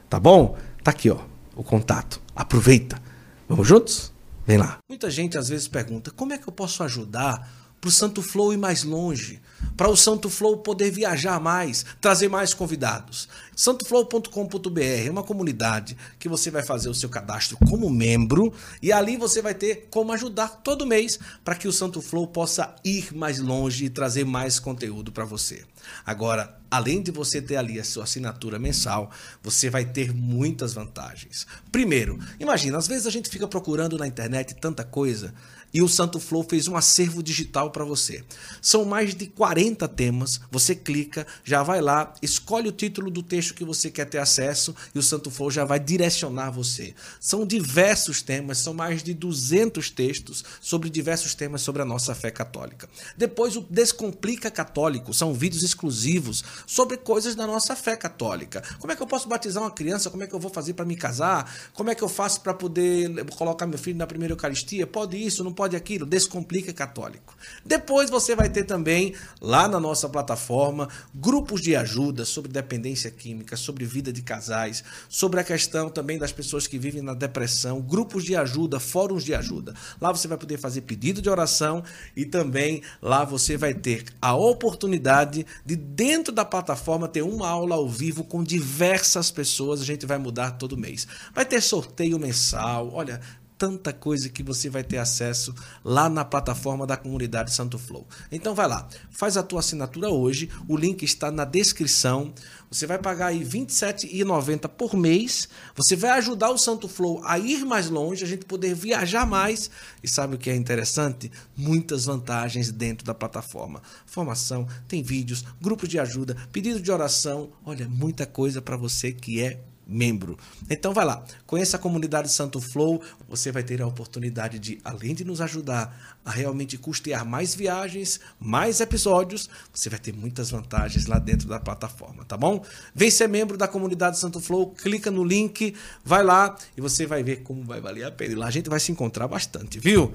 Tá bom? Tá aqui, ó, o contato. Aproveita. Vamos juntos? Vem lá. Muita gente às vezes pergunta: "Como é que eu posso ajudar para o Santo Flow ir mais longe, para o Santo Flow poder viajar mais, trazer mais convidados. santoflow.com.br é uma comunidade que você vai fazer o seu cadastro como membro e ali você vai ter como ajudar todo mês para que o Santo Flow possa ir mais longe e trazer mais conteúdo para você. Agora, além de você ter ali a sua assinatura mensal, você vai ter muitas vantagens. Primeiro, imagina, às vezes a gente fica procurando na internet tanta coisa e o Santo Flow fez um acervo digital para você. São mais de 40 temas. Você clica, já vai lá, escolhe o título do texto que você quer ter acesso e o Santo Flow já vai direcionar você. São diversos temas, são mais de 200 textos sobre diversos temas sobre a nossa fé católica. Depois o Descomplica Católico, são vídeos exclusivos sobre coisas da nossa fé católica. Como é que eu posso batizar uma criança? Como é que eu vou fazer para me casar? Como é que eu faço para poder colocar meu filho na primeira Eucaristia? Pode isso, não pode aquilo, Descomplica Católico. Depois você vai ter também, lá na nossa plataforma, grupos de ajuda sobre dependência química, sobre vida de casais, sobre a questão também das pessoas que vivem na depressão, grupos de ajuda, fóruns de ajuda. Lá você vai poder fazer pedido de oração e também lá você vai ter a oportunidade de, dentro da plataforma, ter uma aula ao vivo com diversas pessoas. A gente vai mudar todo mês. Vai ter sorteio mensal. Olha, tanta coisa que você vai ter acesso lá na plataforma da comunidade Santo Flow. Então vai lá, faz a tua assinatura hoje, o link está na descrição. Você vai pagar aí R$ 27,90 por mês. Você vai ajudar o Santo Flow a ir mais longe, a gente poder viajar mais. E sabe o que é interessante? Muitas vantagens dentro da plataforma. Formação, tem vídeos, grupos de ajuda, pedido de oração. Olha, muita coisa para você que é membro. Então vai lá, conheça a comunidade Santo Flow, você vai ter a oportunidade de, além de nos ajudar a realmente custear mais viagens, mais episódios, você vai ter muitas vantagens lá dentro da plataforma, tá bom? Vem ser membro da comunidade Santo Flow, clica no link, vai lá e você vai ver como vai valer a pena. E lá a gente vai se encontrar bastante, viu?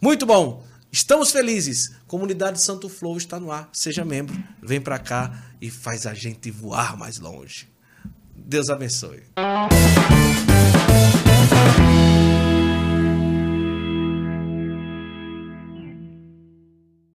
Muito bom! Estamos felizes. Comunidade Santo Flow está no ar. Seja membro, vem para cá e faz a gente voar mais longe. Deus abençoe.